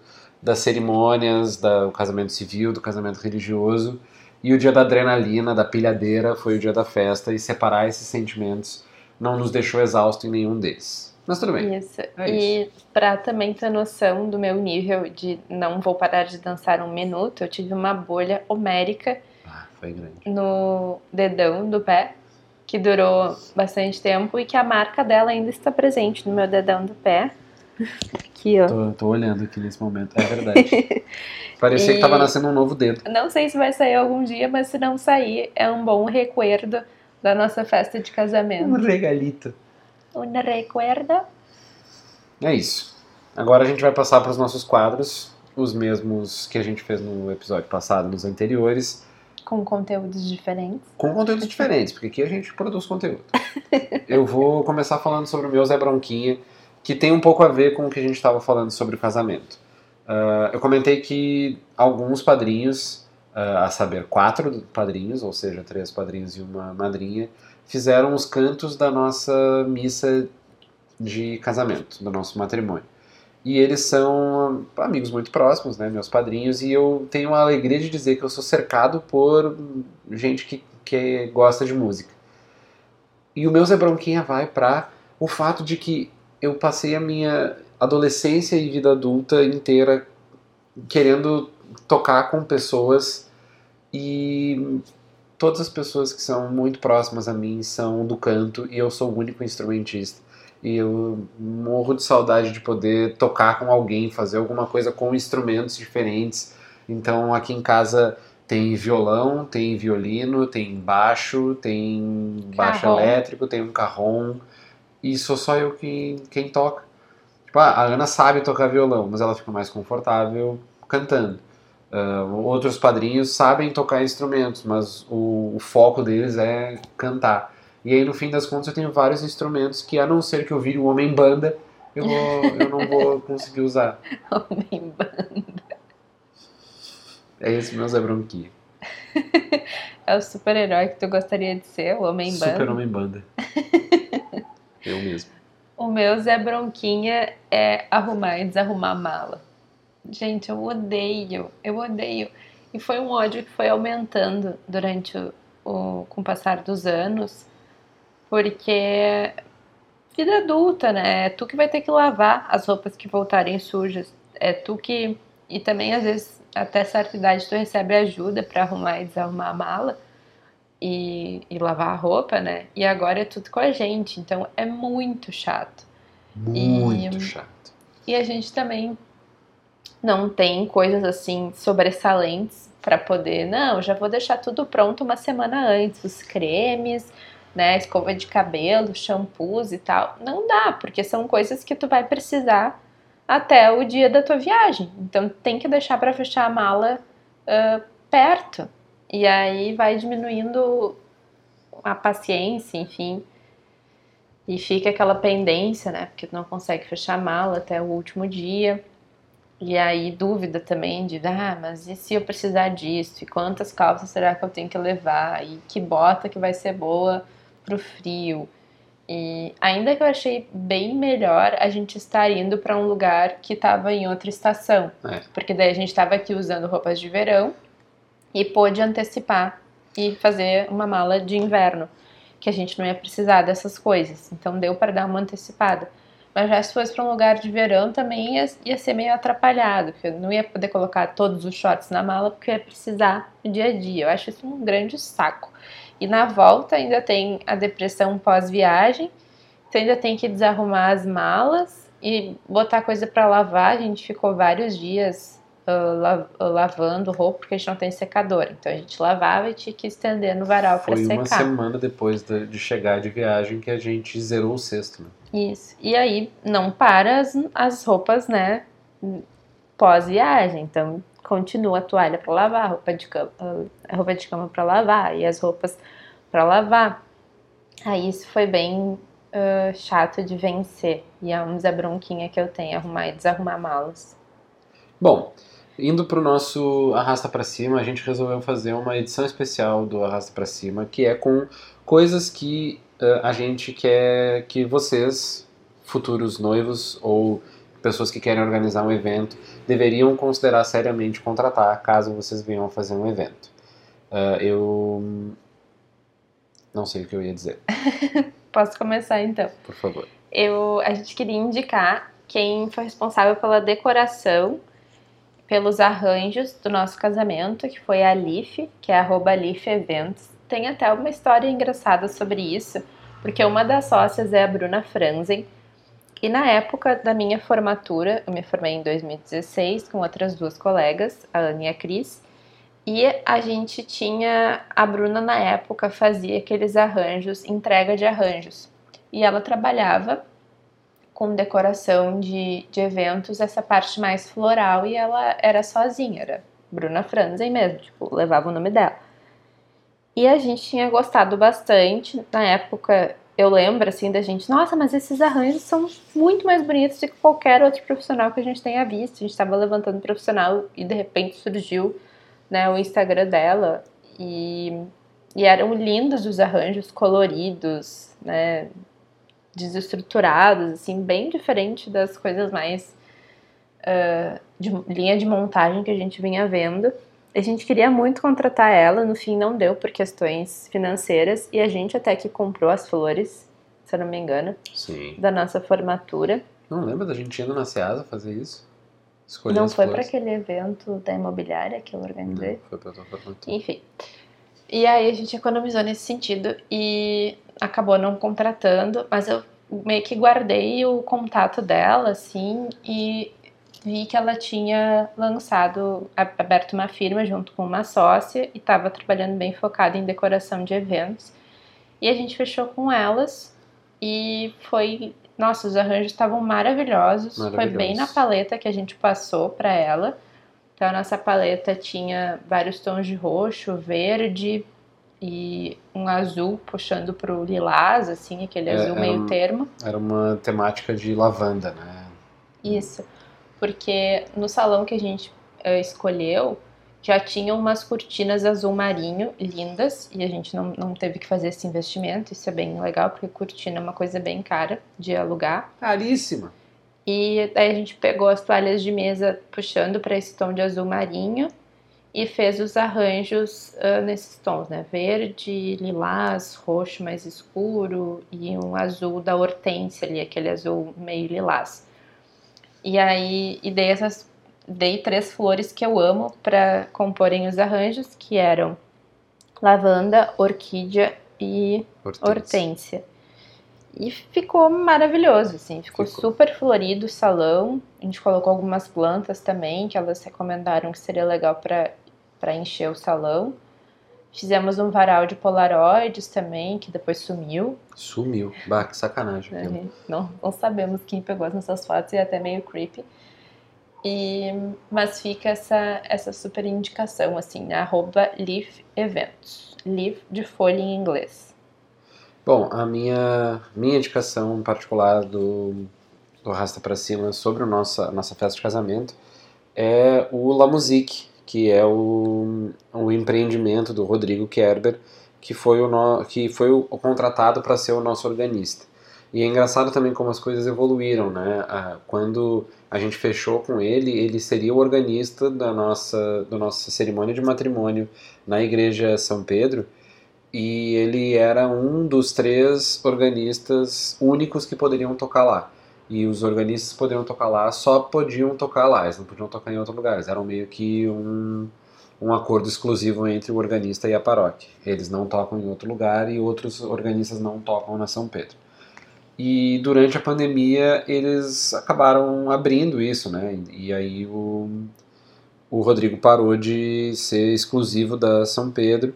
das cerimônias, do casamento civil, do casamento religioso. E o dia da adrenalina, da pilhadeira, foi o dia da festa. E separar esses sentimentos não nos deixou exausto em nenhum deles. Mas tudo bem. Isso. É e isso. pra também ter noção do meu nível de não vou parar de dançar um minuto, eu tive uma bolha homérica ah, no dedão do pé que durou bastante tempo e que a marca dela ainda está presente no meu dedão do pé. Aqui, ó. Tô, tô olhando aqui nesse momento, é verdade. *laughs* Parecia e... que tava nascendo um novo dedo. Não sei se vai sair algum dia, mas se não sair, é um bom recuerdo da nossa festa de casamento. Um regalito. Um recuerdo. É isso. Agora a gente vai passar para os nossos quadros, os mesmos que a gente fez no episódio passado, nos anteriores. Com conteúdos diferentes. Com conteúdos diferentes, porque aqui a gente produz conteúdo. *laughs* eu vou começar falando sobre o meu Zé Bronquinha, que tem um pouco a ver com o que a gente estava falando sobre o casamento. Uh, eu comentei que alguns padrinhos, uh, a saber, quatro padrinhos, ou seja, três padrinhos e uma madrinha, fizeram os cantos da nossa missa de casamento, do nosso matrimônio. E eles são amigos muito próximos, né, meus padrinhos, e eu tenho a alegria de dizer que eu sou cercado por gente que, que gosta de música. E o meu Zé Bronquinha vai para o fato de que eu passei a minha adolescência e vida adulta inteira querendo tocar com pessoas e todas as pessoas que são muito próximas a mim são do canto e eu sou o único instrumentista e eu morro de saudade de poder tocar com alguém, fazer alguma coisa com instrumentos diferentes. Então aqui em casa tem violão, tem violino, tem baixo, tem baixo carrom. elétrico, tem um carrom e sou só eu que, quem toca. Tipo, ah, a Ana sabe tocar violão, mas ela fica mais confortável cantando. Uh, outros padrinhos sabem tocar instrumentos, mas o, o foco deles é cantar. E aí, no fim das contas, eu tenho vários instrumentos que, a não ser que eu vire um homem-banda, eu, vou, eu não vou *laughs* conseguir usar. Homem-banda. É esse meu Zé Bronquinho. *laughs* é o super-herói que tu gostaria de ser, o Homem-Banda. Super Homem-Banda. *laughs* eu mesmo. O meu Zé Bronquinha é arrumar e desarrumar a mala. Gente, eu odeio, eu odeio. E foi um ódio que foi aumentando durante o, o com o passar dos anos porque vida adulta, né? É tu que vai ter que lavar as roupas que voltarem sujas. É tu que. E também, às vezes, até certa idade, tu recebe ajuda para arrumar e desarrumar a mala e, e, lavar a roupa, né? E agora é tudo com a gente. Então é muito chato. Muito e, chato. E a gente também não tem coisas assim sobressalentes para poder. Não, já vou deixar tudo pronto uma semana antes. Os cremes né, escova de cabelo, shampoos e tal. Não dá, porque são coisas que tu vai precisar até o dia da tua viagem. Então tem que deixar para fechar a mala uh, perto. E aí vai diminuindo a paciência, enfim. E fica aquela pendência, né? Porque tu não consegue fechar a mala até o último dia. E aí dúvida também de, ah, mas e se eu precisar disso? E quantas calças será que eu tenho que levar? E que bota que vai ser boa pro frio. E ainda que eu achei bem melhor a gente estar indo para um lugar que estava em outra estação. É. Porque daí a gente estava aqui usando roupas de verão e pôde antecipar e fazer uma mala de inverno, que a gente não ia precisar dessas coisas. Então deu para dar uma antecipada. Mas já se fosse para um lugar de verão também ia, ia ser meio atrapalhado, porque eu não ia poder colocar todos os shorts na mala porque eu ia precisar no dia a dia. Eu acho isso um grande saco. E na volta ainda tem a depressão pós-viagem, então ainda tem que desarrumar as malas e botar coisa para lavar. A gente ficou vários dias uh, lavando roupa porque a gente não tem secador. Então a gente lavava e tinha que estender no varal para secar. Foi uma semana depois de, de, chegar de viagem que a gente zerou o cesto, né? Isso. E aí não para as, as roupas, né? Pós-viagem. Então continua a toalha para lavar, a roupa de cama, a roupa de cama para lavar e as roupas para lavar. Aí isso foi bem uh, chato de vencer. E é uma bronquinha que eu tenho, arrumar e desarrumar malas. Bom, indo para o nosso Arrasta para Cima, a gente resolveu fazer uma edição especial do Arrasta para Cima, que é com coisas que a gente quer que vocês, futuros noivos ou pessoas que querem organizar um evento, deveriam considerar seriamente contratar caso vocês venham fazer um evento. Uh, eu não sei o que eu ia dizer. *laughs* Posso começar então? Por favor. Eu, a gente queria indicar quem foi responsável pela decoração pelos arranjos do nosso casamento, que foi a Leaf, que é arroba Leaf Eventos. Tem até uma história engraçada sobre isso, porque uma das sócias é a Bruna Franzen, e na época da minha formatura, eu me formei em 2016 com outras duas colegas, a Ana e a Cris, e a gente tinha, a Bruna na época fazia aqueles arranjos, entrega de arranjos, e ela trabalhava com decoração de, de eventos, essa parte mais floral, e ela era sozinha, era Bruna Franzen mesmo, tipo, levava o nome dela. E a gente tinha gostado bastante, na época eu lembro assim da gente, nossa, mas esses arranjos são muito mais bonitos do que qualquer outro profissional que a gente tenha visto. A gente estava levantando profissional e de repente surgiu né, o Instagram dela e, e eram lindos os arranjos coloridos, né, desestruturados, assim, bem diferente das coisas mais uh, de linha de montagem que a gente vinha vendo. A gente queria muito contratar ela, no fim não deu por questões financeiras e a gente até que comprou as flores, se eu não me engano, Sim. da nossa formatura. Não lembra da gente indo na Ceasa fazer isso? Escolher não foi para aquele evento da imobiliária que eu organizei? Não, foi para tua formatura. Enfim. E aí a gente economizou nesse sentido e acabou não contratando, mas eu meio que guardei o contato dela, assim, e vi que ela tinha lançado, aberto uma firma junto com uma sócia e estava trabalhando bem focada em decoração de eventos. E a gente fechou com elas e foi, nossa, os arranjos estavam maravilhosos. Foi bem na paleta que a gente passou para ela. Então a nossa paleta tinha vários tons de roxo, verde, e um azul puxando pro lilás, assim, aquele é, azul meio termo. Era uma temática de lavanda, né? Isso, porque no salão que a gente uh, escolheu já tinha umas cortinas azul marinho lindas e a gente não, não teve que fazer esse investimento, isso é bem legal, porque cortina é uma coisa bem cara de alugar. Caríssima! E aí a gente pegou as toalhas de mesa puxando para esse tom de azul marinho e fez os arranjos uh, nesses tons, né? Verde, lilás, roxo mais escuro e um azul da hortência ali, aquele azul meio lilás. E aí, e dei essas, dei três flores que eu amo para comporem os arranjos, que eram lavanda, orquídea e hortência. hortência. E ficou maravilhoso, assim, ficou, ficou, super florido o salão. A gente colocou algumas plantas também, que elas recomendaram que seria legal para encher o salão. Fizemos um varal de polaroides também, que depois sumiu. Sumiu. Bah, que sacanagem. É, não, não sabemos quem pegou as nossas fotos e é até meio creepy. E, mas fica essa, essa super indicação, assim, né? arroba Leaf Eventos. Leaf de folha em inglês. Bom, a minha, minha indicação particular do, do Rasta para Cima sobre a nossa, nossa festa de casamento é o La Musique, que é o, o empreendimento do Rodrigo Kerber, que foi o, no, que foi o, contratado para ser o nosso organista. E é engraçado também como as coisas evoluíram, né? Quando a gente fechou com ele, ele seria o organista da nossa, da nossa cerimônia de matrimônio na igreja São Pedro, e ele era um dos três organistas únicos que poderiam tocar lá. E os organistas poderiam tocar lá, só podiam tocar lá, eles não podiam tocar em outro lugar. Eles eram meio que um, um acordo exclusivo entre o organista e a paróquia. Eles não tocam em outro lugar e outros organistas não tocam na São Pedro. E durante a pandemia eles acabaram abrindo isso, né? E aí o, o Rodrigo parou de ser exclusivo da São Pedro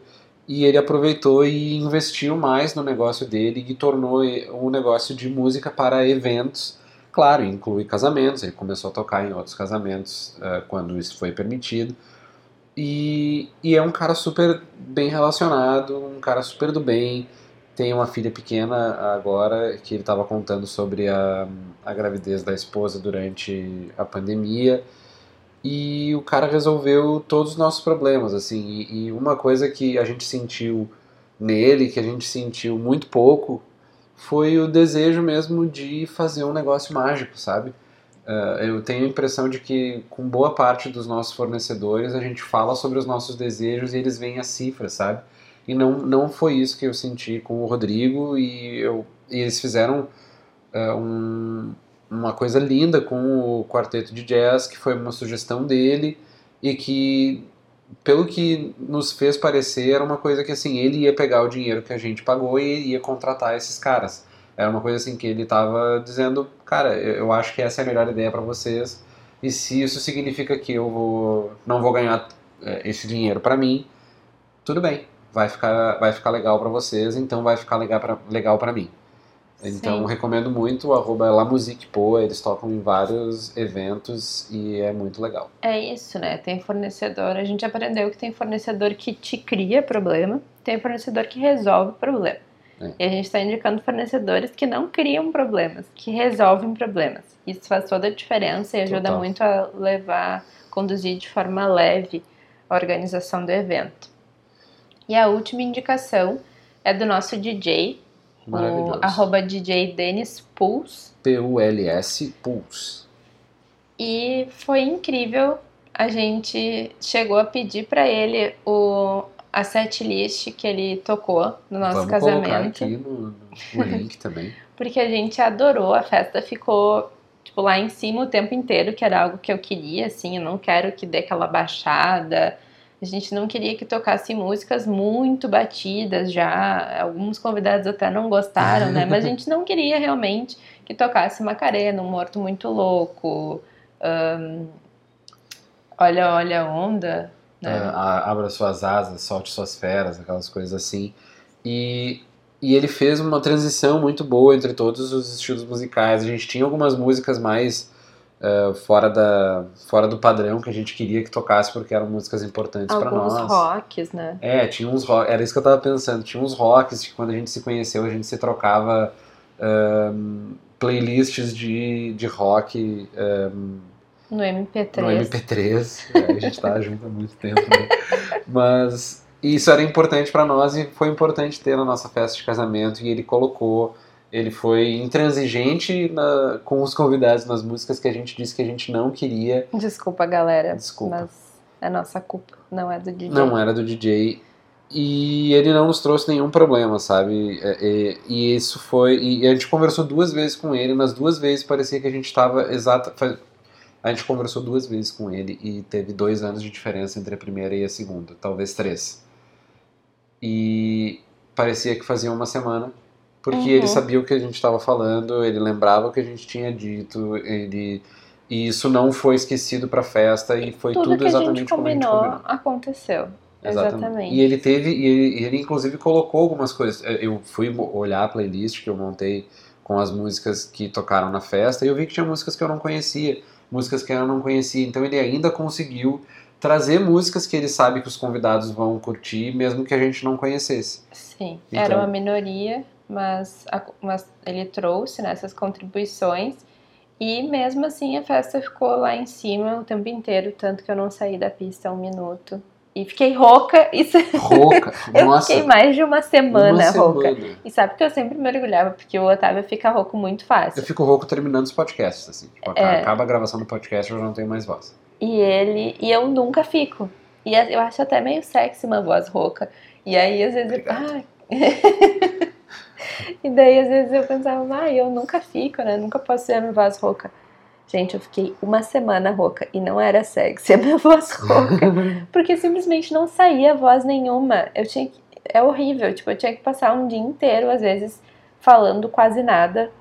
e ele aproveitou e investiu mais no negócio dele e tornou um negócio de música para eventos. Claro, inclui casamentos, ele começou a tocar em outros casamentos uh, quando isso foi permitido. E, e, é um cara super bem relacionado, um cara super do bem. Tem uma filha pequena agora que ele estava contando sobre a, a gravidez da esposa durante a pandemia e o cara resolveu todos os nossos problemas, assim, e, e, uma coisa que a gente sentiu nele, que a gente sentiu muito pouco, foi o desejo mesmo de fazer um negócio mágico, sabe? Uh, eu tenho a impressão de que com boa parte dos nossos fornecedores a gente fala sobre os nossos desejos e eles veem as cifras, sabe? E não, não foi isso que eu senti com o Rodrigo e, eu, e eles fizeram uh, um, uma coisa linda com o quarteto de jazz, que foi uma sugestão dele e que, pelo que nos fez parecer, era uma coisa que assim, ele ia pegar o dinheiro que a gente pagou e ia contratar esses caras. Era uma coisa assim que ele estava dizendo, cara, eu acho que essa é a melhor ideia para vocês. E se isso significa que eu vou, não vou ganhar é, esse dinheiro para mim, tudo bem, vai ficar, vai ficar legal para vocês, então vai ficar legal para legal mim. Então Sim. recomendo muito o arroba La Musique Poa, eles tocam em vários eventos e é muito legal. É isso, né? Tem fornecedor, a gente aprendeu que tem fornecedor que te cria problema, tem fornecedor que resolve problema. É. E a gente está indicando fornecedores que não criam problemas, que resolvem problemas. Isso faz toda a diferença e ajuda Total. muito a levar, conduzir de forma leve a organização do evento. E a última indicação é do nosso DJ, o arroba DJ Dennis Puls. P-U-L-S Puls. E foi incrível. A gente chegou a pedir para ele o, a set list que ele tocou no nosso Vamos casamento. Colocar aqui no, no *laughs* link também. Porque a gente adorou, a festa ficou tipo lá em cima o tempo inteiro, que era algo que eu queria, assim, eu não quero que dê aquela baixada. A gente não queria que tocasse músicas muito batidas já. Alguns convidados até não gostaram, né? Mas a gente não queria realmente que tocasse Macarena, um morto muito louco. Um, olha, olha a onda. Né? É, abra suas asas, solte suas feras, aquelas coisas assim. E, e ele fez uma transição muito boa entre todos os estilos musicais. A gente tinha algumas músicas mais uh, fora, da, fora do padrão que a gente queria que tocasse porque eram músicas importantes para nós. Alguns rocks, né? É, tinha uns rock, era isso que eu tava pensando, tinha uns rocks que quando a gente se conheceu a gente se trocava um, playlists de, de rock. Um, no MP3. No MP3, é, a gente tá junto há muito tempo, né? Mas isso era importante para nós e foi importante ter na nossa festa de casamento e ele colocou ele foi intransigente na, com os convidados nas músicas que a gente disse que a gente não queria. Desculpa, galera. Desculpa. Mas é nossa culpa, não é do DJ. Não era do DJ. E ele não nos trouxe nenhum problema, sabe? E, é, e, é, e isso foi. E a gente conversou duas vezes com ele, nas duas vezes parecia que a gente estava exata. A gente conversou duas vezes com ele e teve dois anos de diferença entre a primeira e a segunda, talvez três. E parecia que fazia uma semana porque uhum. ele sabia o que a gente estava falando, ele lembrava o que a gente tinha dito, ele e isso não foi esquecido para a festa e foi tudo, tudo exatamente como a gente combinou. Aconteceu. Exatamente. exatamente. E ele teve, e ele, ele, inclusive colocou algumas coisas. Eu fui olhar a playlist que eu montei com as músicas que tocaram na festa e eu vi que tinha músicas que eu não conhecia, músicas que eu não conhecia. Então ele ainda conseguiu trazer músicas que ele sabe que os convidados vão curtir, mesmo que a gente não conhecesse. Sim, então, era uma minoria mas, mas ele trouxe né, essas contribuições e mesmo assim a festa ficou lá em cima o tempo inteiro, tanto que eu não saí da pista um minuto. E fiquei rouca. *laughs* Isso... Rouca? *laughs* eu Nossa. fiquei mais de uma semana uma rouca. Semana. E sabe que eu sempre mergulhava, porque o Otávio fica rouco muito fácil. Eu fico rouco terminando os podcasts, assim. Tipo, é. acaba a gravação do podcast eu já não tenho mais voz. E ele. E eu nunca fico. E eu acho até meio sexy uma voz rouca. E aí, às vezes, Obrigado. eu. Ah. *laughs* E daí, às vezes, eu pensava, ah, eu nunca fico, né? Nunca posso ter a minha voz rouca. Gente, eu fiquei uma semana rouca e não era sexy a minha voz rouca. *laughs* porque simplesmente não saía voz nenhuma. Eu tinha que, É horrível. Tipo, eu tinha que passar um dia inteiro, às vezes, falando quase nada,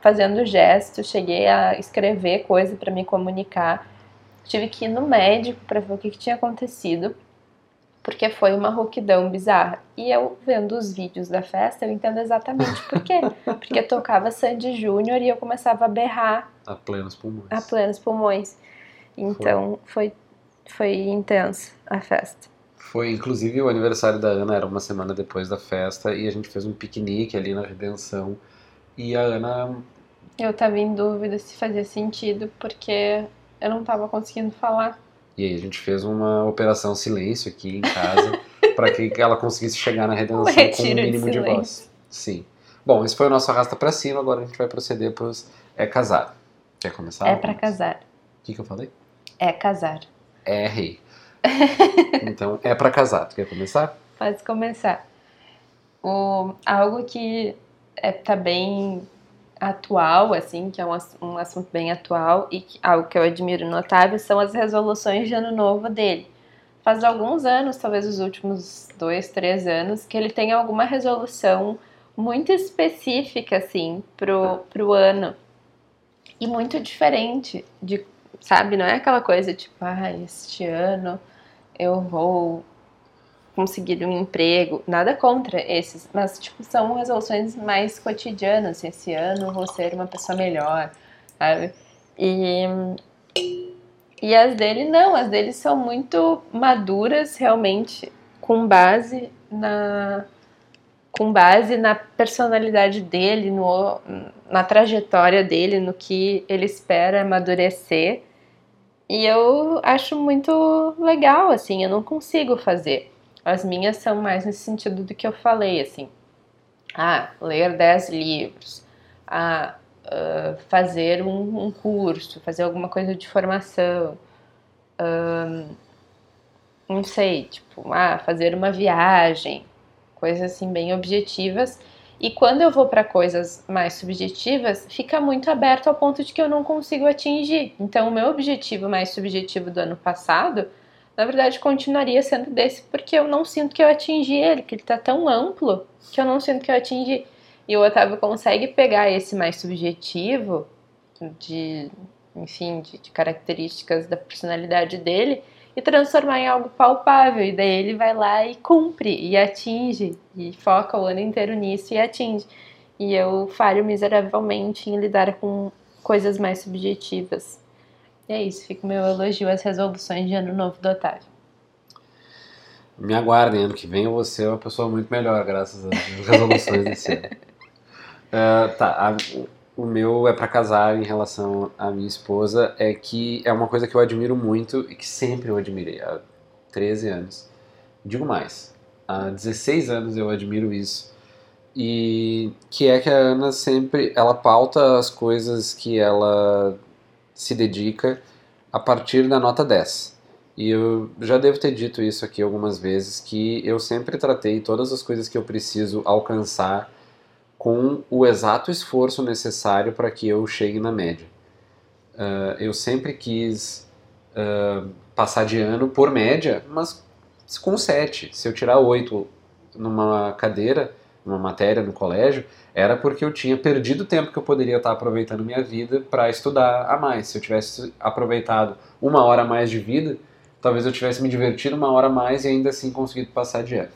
fazendo gestos. Cheguei a escrever coisa para me comunicar. tive que ir no médico para ver o que, que tinha acontecido, porque foi uma rouquidão bizarra. E eu vendo os vídeos da festa, eu entendo exatamente por quê. *laughs* porque tocava Sandy Júnior e eu começava a berrar A plenos pulmões. a plenos pulmões. Então foi, foi intensa a festa. Foi, inclusive, o aniversário da Ana era uma semana depois da festa e a gente fez um piquenique ali na Redenção. E a Ana Eu tava em dúvida se fazia sentido, porque eu não tava conseguindo falar. E aí a gente fez uma operação silêncio aqui em casa *laughs* para que ela conseguisse chegar na redenção Um com um retiro de mínimo de, silêncio. voz. Sim. Bom, esse foi o nosso arrasta pra cima, agora a gente vai proceder pros é casar. Quer começar? É pra casar. O que, que eu falei? É casar. É rei. *laughs* então, é pra casar. Tu quer começar? Pode começar. O, algo que é, tá bem atual, assim, que é um, um assunto bem atual e que, algo que eu admiro no Otávio são as resoluções de ano novo dele. Faz alguns anos, talvez os últimos dois, três anos, que ele tem alguma resolução muito específica, assim, pro, pro ano. E muito diferente de, sabe, não é aquela coisa tipo, ah, este ano eu vou conseguir um emprego, nada contra esses, mas tipo são resoluções mais cotidianas. Esse ano vou ser uma pessoa melhor, sabe? E e as dele não, as dele são muito maduras realmente, com base na com base na personalidade dele, no, na trajetória dele, no que ele espera amadurecer. E eu acho muito legal, assim, eu não consigo fazer. As minhas são mais nesse sentido do que eu falei, assim. Ah, ler 10 livros. Ah, ah, fazer um, um curso, fazer alguma coisa de formação. Ahn, não sei, tipo, ah, fazer uma viagem. Coisas assim bem objetivas. E quando eu vou para coisas mais subjetivas, fica muito aberto ao ponto de que eu não consigo atingir. Então, o meu objetivo mais subjetivo do ano passado, na verdade, continuaria sendo desse, porque eu não sinto que eu atingi ele, que ele tá tão amplo que eu não sinto que eu atingi. E o Otávio consegue pegar esse mais subjetivo, de, enfim, de, de características da personalidade dele, e transformar em algo palpável. E daí ele vai lá e cumpre, e atinge, e foca o ano inteiro nisso e atinge. E eu falho miseravelmente em lidar com coisas mais subjetivas. E é isso, fica o meu elogio às resoluções de ano novo do Otávio. Me aguardem, ano que vem vou ser uma pessoa muito melhor, graças às *laughs* resoluções desse ano. Ah, *laughs* tá, a- o meu é pra casar em relação à minha esposa, é que é uma coisa que eu admiro muito e que sempre eu admirei, há 13 anos. Digo mais, há 16 anos eu admiro isso. E que é que a Ana sempre, ela pauta as coisas que ela se dedica a partir da nota 10. E eu já devo ter dito isso aqui algumas vezes, que eu sempre tratei todas as coisas que eu preciso alcançar com o exato esforço necessário para que eu chegue na média. Ah, eu sempre quis ah, passar de ano por média, mas com 7. Se eu tirar 8 numa cadeira, numa matéria no colégio, era porque eu tinha perdido o tempo que eu poderia estar aproveitando minha vida para estudar a mais. Se eu tivesse aproveitado uma hora a mais de vida, talvez eu tivesse me divertido uma hora a mais e ainda assim conseguido passar de ano.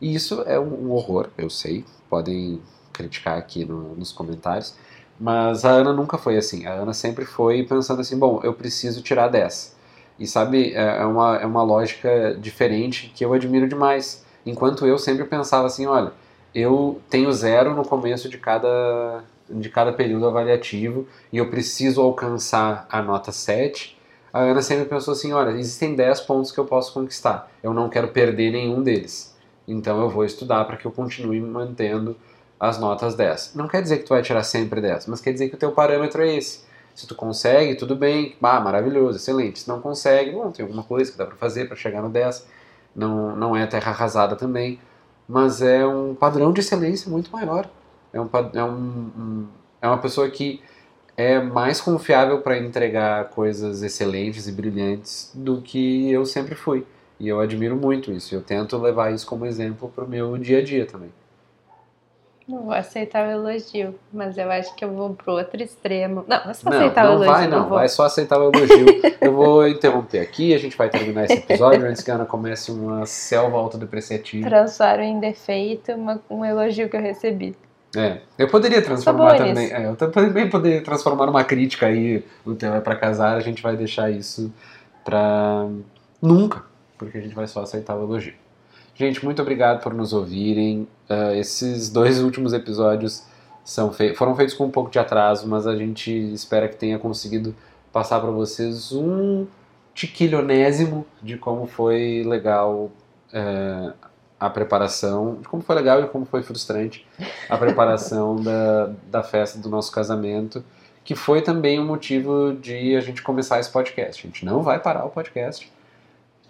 E isso é um horror, eu sei. Podem criticar aqui no- nos comentários. Mas a Ana nunca foi assim. A Ana sempre foi pensando assim: bom, eu preciso tirar 10. E sabe, é é uma, é uma lógica diferente que eu admiro demais. Enquanto eu sempre pensava assim: olha, eu tenho zero no começo de cada, de cada período avaliativo e eu preciso alcançar a nota 7. A Ana sempre pensou assim: olha, existem 10 pontos que eu posso conquistar. Eu não quero perder nenhum deles. Então eu vou estudar para que eu continue mantendo as notas 10. Não quer dizer que tu vai tirar sempre 10, mas quer dizer que o teu parâmetro é esse. Se tu consegue, tudo bem, ah, maravilhoso, excelente. Se não consegue, bom, tem alguma coisa que dá para fazer para chegar no 10. Não, não é terra arrasada também, mas é um padrão de excelência muito maior. É, um, é, um- é uma pessoa que é mais confiável para entregar coisas excelentes e brilhantes do que eu sempre fui. E eu admiro muito isso. Eu tento levar isso como exemplo para o meu dia a dia também. Não vou aceitar o elogio, mas eu acho que eu vou pro outro extremo. Não, é só Não, aceitar não o elogio. vai não, vou. vai só aceitar o elogio. Eu vou interromper aqui, a gente vai terminar esse episódio antes que a Ana comece uma selva autodepreciativa. Transformo em defeito uma- um elogio que eu recebi. É, eu poderia transformar também. É, eu também poderia transformar numa crítica aí. O tema é pra casar, a gente vai deixar isso pra nunca, porque a gente vai só aceitar o elogio. Gente, muito obrigado por nos ouvirem. Ah, esses dois *laughs* últimos episódios são foram feitos com um pouco de atraso, mas a gente espera que tenha conseguido passar para vocês um tiquilionésimo de como foi legal é, a preparação, de como foi legal e como foi frustrante a preparação da, da festa do nosso casamento, que foi também um motivo de a gente começar esse podcast. A gente não vai parar o podcast,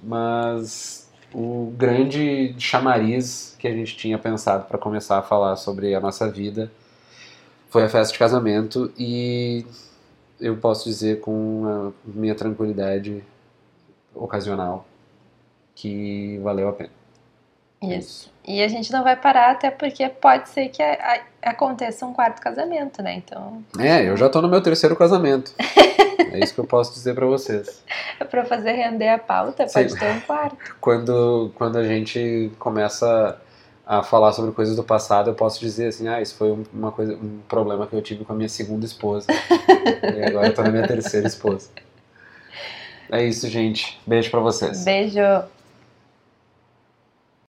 mas o grande chamariz que a gente tinha pensado para começar a falar sobre a nossa vida foi a festa de casamento e eu posso dizer com a minha tranquilidade ocasional que valeu a pena. Isso. E a gente não vai parar, até porque pode ser que a- a- aconteça um quarto casamento, né? Então, É, eu já tô no meu terceiro casamento. é isso que eu posso dizer para vocês. é *laughs* pra fazer render a pauta, Sim. pode ter um quarto. *laughs* Quando, quando a gente começa a falar sobre coisas do passado, eu posso dizer assim, ah, isso foi um- uma coisa, um problema que eu tive com a minha segunda esposa. *laughs* e agora eu tô na minha terceira esposa. É isso, gente. Beijo pra vocês. Beijo.